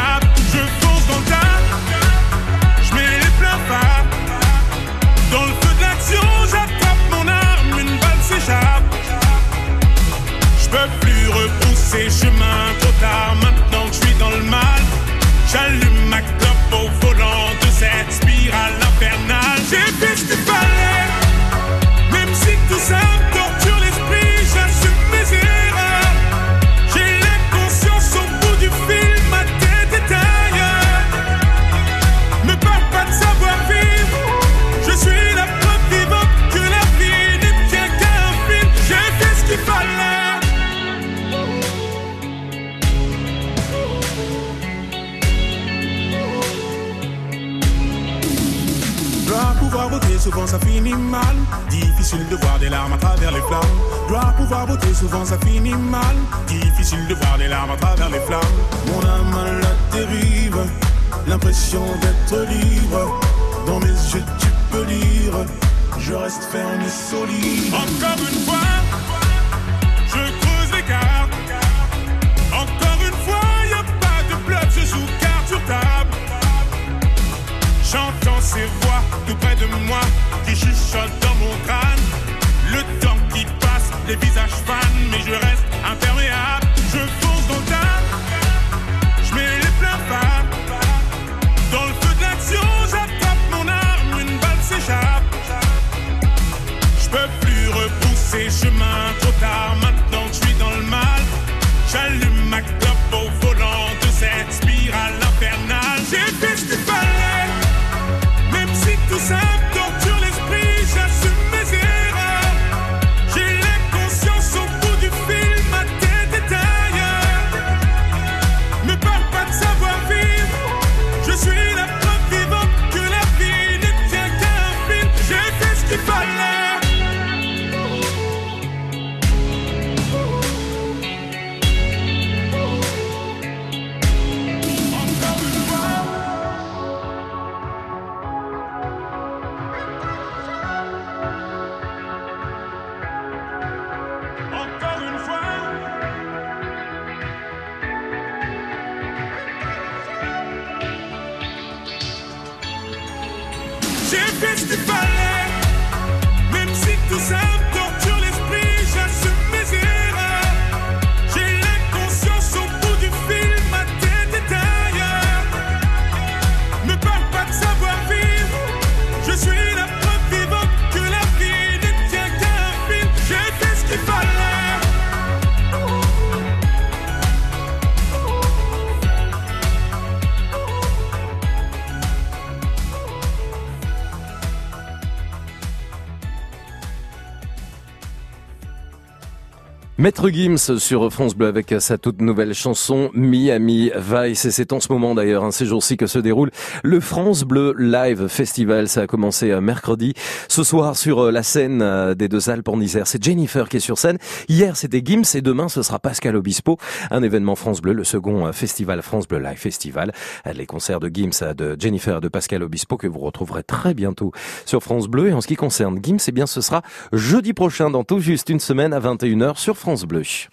mettre Maître Gims sur France Bleu avec sa toute nouvelle chanson Miami Vice et c'est en ce moment d'ailleurs hein, ces jours-ci que se déroule le France Bleu Live Festival. Ça a commencé euh, mercredi. Ce soir sur euh, la scène euh, des deux Alpes en Isère, c'est Jennifer qui est sur scène. Hier c'était Gims et demain ce sera Pascal Obispo. Un événement France Bleu, le second festival France Bleu Live Festival. Les concerts de Gims, de Jennifer, de Pascal Obispo que vous retrouverez très bientôt sur France Bleu. Et en ce qui concerne Gims, eh bien ce sera jeudi prochain dans tout juste une semaine à 21h sur France France Bleu.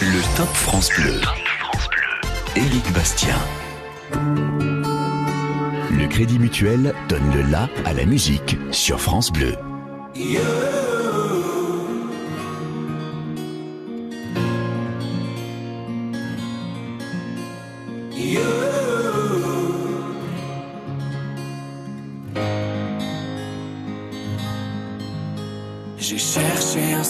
Le Top France Bleu. Éric Bastien. Le Crédit Mutuel donne le la à la musique sur France Bleu.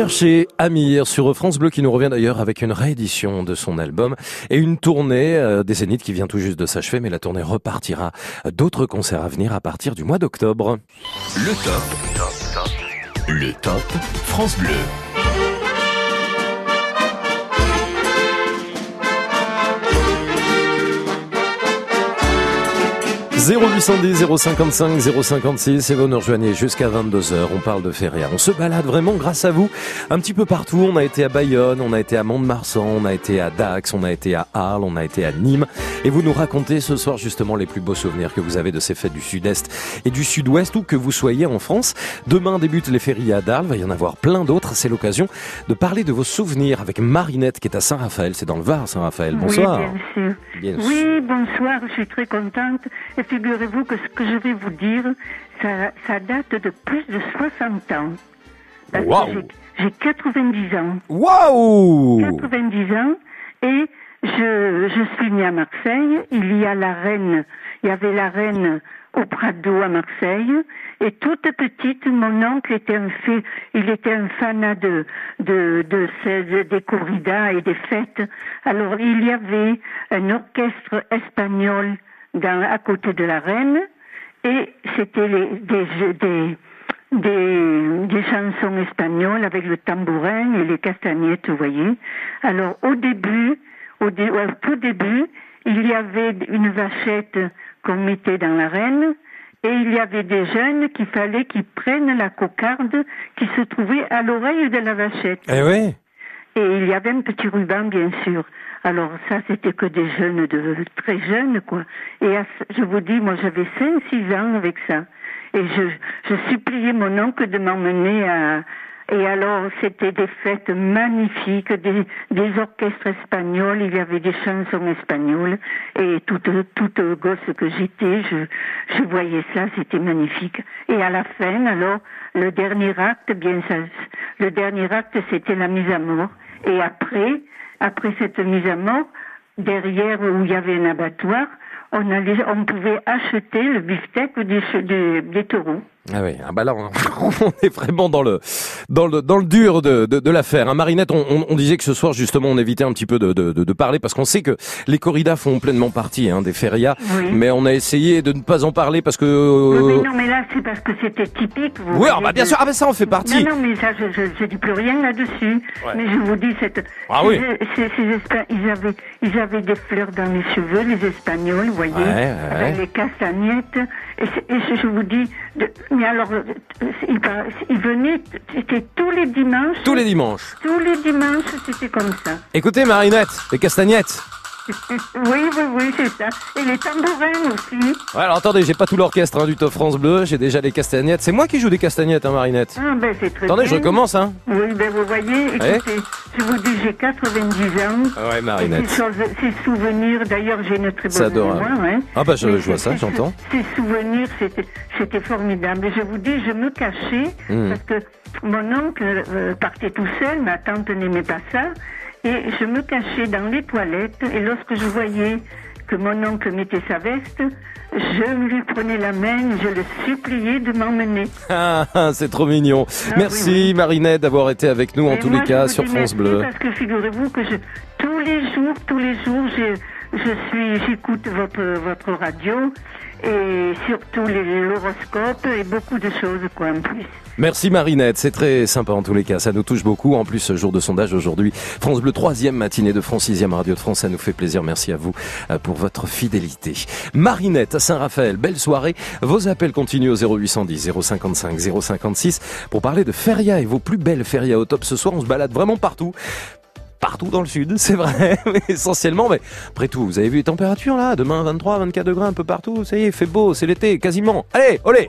J'ai cherché Amir sur France Bleu qui nous revient d'ailleurs avec une réédition de son album et une tournée euh, qui vient tout juste de s'achever mais la tournée repartira. D'autres concerts à venir à partir du mois d'octobre. Le top. Le top France Bleu. 0810 055 056 et vous nous rejoignez jusqu'à 22h. On parle de feria. On se balade vraiment grâce à vous un petit peu partout. On a été à Bayonne, on a été à Mont-de-Marsan, on a été à Dax, on a été à Arles, on a été à Nîmes. Et vous nous racontez ce soir justement les plus beaux souvenirs que vous avez de ces fêtes du Sud-Est et du Sud-Ouest ou que vous soyez en France. Demain débutent les férias d'Arles. Il va y en avoir plein d'autres. C'est l'occasion de parler de vos souvenirs avec Marinette qui est à Saint-Raphaël. C'est dans le Var, Saint-Raphaël. Bonsoir. Oui, bien sûr. Bien sûr. oui, bonsoir, je suis très contente. Figurez-vous que ce que je vais vous dire, ça, ça date de plus de 60 ans. Waouh. j'ai- J'ai 90 ans. Waouh 90 ans. Et je, je suis née à Marseille. Il y a la reine, il y avait la reine au Prado à Marseille. Et toute petite, mon oncle était un fait, il était un fanat de, de, de ces, des corridas et des fêtes. Alors, il y avait un orchestre espagnol dans, à côté de la reine. Et c'était les, des, des, des, des chansons espagnoles avec le tambourin et les castagnettes, vous voyez. Alors, au début, au, dé- au tout début, il y avait une vachette qu'on mettait dans l'arène et il y avait des jeunes qu'il fallait qu'ils prennent la cocarde qui se trouvait à l'oreille de la vachette. Eh oui. Et il y avait un petit ruban, bien sûr. Alors ça, c'était que des jeunes, de très jeunes, quoi. Et je vous dis, moi, j'avais 5-6 ans avec ça. Et je, je suppliais mon oncle de m'emmener à... Et alors, c'était des fêtes magnifiques, des, des orchestres espagnols, il y avait des chansons espagnoles. Et toute, toute gosse que j'étais, je, je voyais ça, c'était magnifique. Et à la fin, alors, le dernier acte, bien ça, le dernier acte, c'était la mise à mort. Et après, après cette mise à mort, derrière où il y avait un abattoir, on allait, on pouvait acheter le beefsteak des, des, des taureaux. Ah oui, ah bah là, on, *laughs* on est vraiment dans le dans le dans le dur de de, de l'affaire. Hein, Marinette, on, on, on disait que ce soir justement, on évitait un petit peu de de, de, de parler parce qu'on sait que les corridas font pleinement partie hein, des férias, Oui. mais on a essayé de ne pas en parler parce que. Euh, mais non, mais là, c'est parce que c'était typique. Vous Oui, ah bah bien de- sûr, ah bah ça en fait partie. Non, non, mais ça, je, je, je dis plus rien là-dessus. Ouais. Mais je vous dis, cette, Ah oui. ces, ces- ils, avaient, ils avaient des fleurs dans les cheveux, les Espagnols, vous voyez, Ouais, ouais. avec les castagnettes. Et, et je, je vous dis, de- mais alors, euh, ils, par- ils venaient, c'était tous les dimanches. Tous les dimanches. Tous les dimanches, c'était comme ça. Écoutez, Marinette, les castagnettes. Oui, oui, oui, c'est ça. Et les tambourins aussi. Ouais, alors attendez, j'ai pas tout l'orchestre hein, du Top France Bleu, j'ai déjà les castagnettes. C'est moi qui joue des castagnettes, hein, Marinette. Ah, ben, c'est très Attendez, bien. je recommence, hein. Oui, ben vous voyez, Ouais. écoutez, je vous dis, j'ai 90 ans. Ah ouais, Et Marinette. Ces, souvenirs, d'ailleurs, j'ai une très bonne mémoire. Hein. Ah bah je, vois ça, j'entends. Ces souvenirs, c'était, c'était formidable. Et je vous dis, je me cachais Hmm. parce que mon oncle euh, partait tout seul, ma tante n'aimait pas ça. Et je me cachais dans les toilettes. Et lorsque je voyais que mon oncle mettait sa veste, je lui prenais la main, je le suppliais de m'emmener. *laughs* Ah, ah, c'est trop mignon. Ah, Merci Marinette d'avoir été avec nous en Et tous moi, les cas sur France Bleu. Parce que figurez-vous que je, tous les jours, tous les jours, je, je suis, j'écoute votre, votre radio et surtout l'horoscope et beaucoup de choses, quoi, en plus. Merci Marinette, c'est très sympa en tous les cas, ça nous touche beaucoup. En plus, jour de sondage aujourd'hui, France Bleu, troisième matinée de France, sixième radio de France, ça nous fait plaisir. Merci à vous euh, pour votre fidélité. Marinette à Saint-Raphaël, belle soirée. Vos appels continuent au 0810 055 056 pour parler de feria et vos plus belles ferias au top. Ce soir, on se balade vraiment partout. Partout dans le sud, *laughs* c'est vrai, mais essentiellement. Mais après tout, vous avez vu les températures là Demain, 23, 24 degrés un peu partout. Ça y est, fait beau, c'est l'été, quasiment. Allez, olé.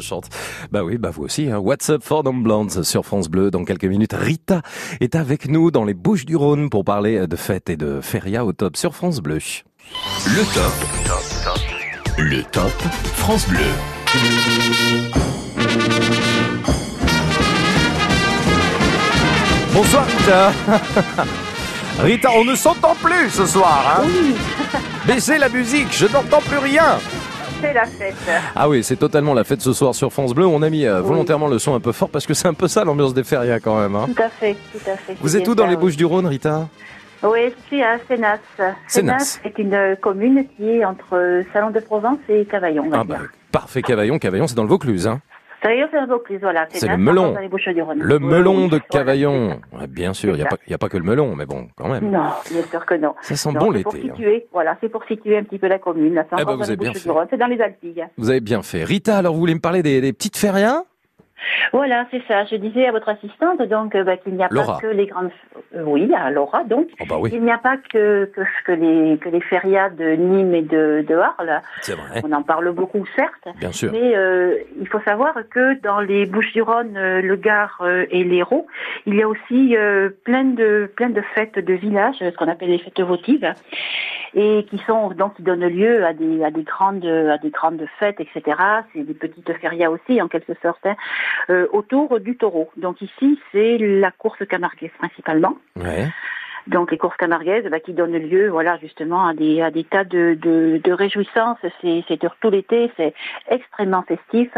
je chante. Bah oui, bah vous aussi. Hein. What's up for them blondes sur France Bleu. Dans quelques minutes, Rita est avec nous dans les Bouches du Rhône pour parler de fêtes et de feria au top sur France Bleu. Le top. Le top France Bleu. Bonsoir Rita. *laughs* Rita, on ne s'entend plus ce soir. Hein Baissez la musique, je n'entends plus rien. C'est la fête. Ah oui, c'est totalement la fête ce soir sur France Bleu. On a mis euh, volontairement le son un peu fort parce que c'est un peu ça l'ambiance des férias quand même. hein. Tout à fait, tout à fait. Vous êtes où dans les. Bouches du Rhône, Rita? Oui, je suis à Sénas. Sénas. est une euh, commune qui est entre Salon de Provence et Cavaillon. on va Ah bah, parfait Cavaillon. Cavaillon, c'est dans le Vaucluse. Hein. C'est voilà. Le melon. Le melon de. Cavaillon. Ouais, bien sûr, il n'y a, a pas que le melon, mais bon, quand même. Non, bien sûr que non. Ça sent Non, bon c'est pour l'été, hein. situer, Voilà, c'est pour situer un petit peu la commune. Eh ben, vous avez bien C'est dans les Alpilles. Vous avez bien fait. Rita, alors vous voulez me parler des, des petites férias? Voilà, c'est ça. Je disais à votre assistante donc euh, bah, qu'il n'y a Laura. pas que les grandes. euh, oui, à Laura donc. Oh bah oui. Il n'y a pas que, que que les que les férias de Nîmes et de de Arles. C'est vrai. On en parle beaucoup, certes. Bien sûr. Mais euh, il faut savoir que dans les Bouches-du-Rhône, le Gard et l'Hérault, il y a aussi euh, plein de plein de fêtes de village, ce qu'on appelle les fêtes votives, et qui sont donc qui donnent lieu à des à des grandes à des grandes fêtes, etc. C'est des petites férias aussi en quelque sorte hein, euh, autour du taureau. Donc ici, c'est la course camarguaise principalement. Donc les courses camarguaises bah, qui donnent lieu, voilà, justement à des tas de réjouissances. C'est c'est tout l'été, c'est extrêmement festif.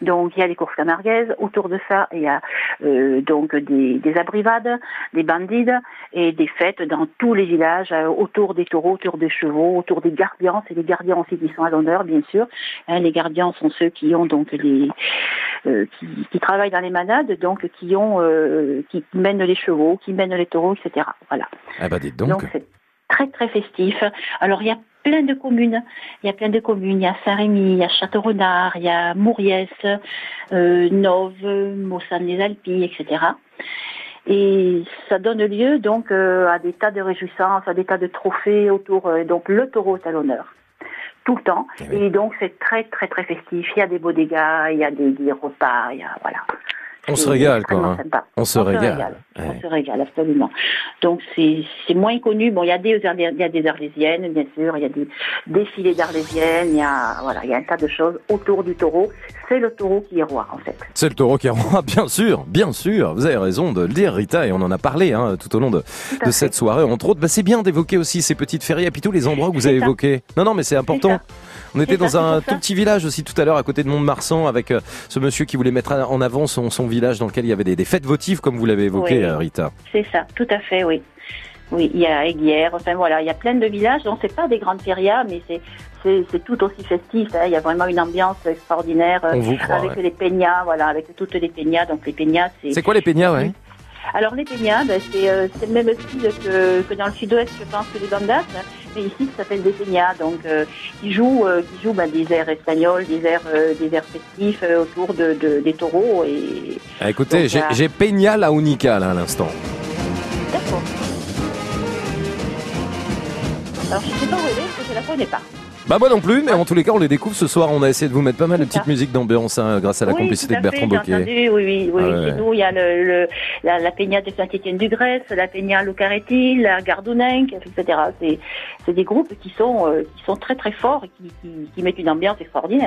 Donc il y a les courses camarguaises. Autour de ça, il y a euh, donc des des abrivades, des bandides et des fêtes dans tous les villages euh, autour des taureaux, autour des chevaux, autour des gardiens. C'est les gardiens aussi qui sont à l'honneur, bien sûr. Hein, les gardiens sont ceux qui ont donc les euh, qui, qui travaillent dans les manades, donc qui ont euh, qui mènent les chevaux, qui mènent les taureaux, etc. Voilà. Ah bah dites donc. Donc c'est très très festif. Alors il y a plein de communes. Il y a plein de communes. Il y a Saint-Rémy, il y a Château-Renard, il y a Mouriès, euh, Nove, Mossan-les-Alpilles, etc. Et ça donne lieu donc euh, à des tas de réjouissances, à des tas de trophées autour. euh, donc le taureau est à l'honneur tout le temps. Et donc c'est très très très festif. Il y a des beaux dégâts, il y a des, des repas, il y a voilà. On se régale quoi. hein. On se régale. On se régale absolument. Donc c'est moins connu. Bon, il y a des il y a des arlésiennes, bien sûr. Il y a des défilés d'arlésiennes. Il y a voilà, il y a un tas de choses autour du taureau. C'est le taureau qui est roi en fait. C'est le taureau qui est roi, *laughs* bien sûr, bien sûr. Vous avez raison de le dire, Rita, et on en a parlé hein, tout au long de, de cette soirée. Entre autres, bah, c'est bien d'évoquer aussi ces petites férias et puis tous les endroits que vous avez évoqués. Non, non, mais c'est important. On était dans un tout petit village aussi tout à l'heure à côté de Mont-de-Marsan avec euh, ce monsieur qui voulait mettre en avant son, son village dans lequel il y avait des, des fêtes votives comme vous l'avez évoqué Oui. euh, Rita. C'est ça, tout à fait, oui. Oui, il y a Aiguière, enfin voilà, il y a plein de villages, donc c'est pas des grandes férias, mais c'est tout aussi festif. hein. Il y a vraiment une ambiance extraordinaire euh, croit, avec ouais. les peñas, voilà, avec toutes les peñas. Donc les peñas, c'est C'est quoi les peñas ouais? Alors les peñas, ben, c'est euh, c'est le même style que, que dans le sud-ouest, je pense, que les bandas, hein. Ici ça s'appelle des peñas. Donc euh, ils jouent, euh, ils jouent ben, des airs espagnols, des airs, euh, des airs festifs autour de, de- des taureaux et Ah, Écoutez, j'ai là- Peña la Unica là à l'instant. D'accord. Alors, je ne sais pas où elle est, parce que je la connais pas. Bah moi non plus, mais en tous les cas on les découvre ce soir. On a essayé de vous mettre pas mal de petites musiques d'ambiance hein, grâce à la oui, complicité de Bertrand Boquet. entendu, oui, oui, oui. Ah ouais. Chez nous, il y a le, le- la, la peña de Saint-Étienne-du-Grèce, la peña Locaretti, la Gardouninque, etc. C'est, c'est des groupes qui sont, euh, qui sont très très forts et qui, qui, qui mettent une ambiance extraordinaire.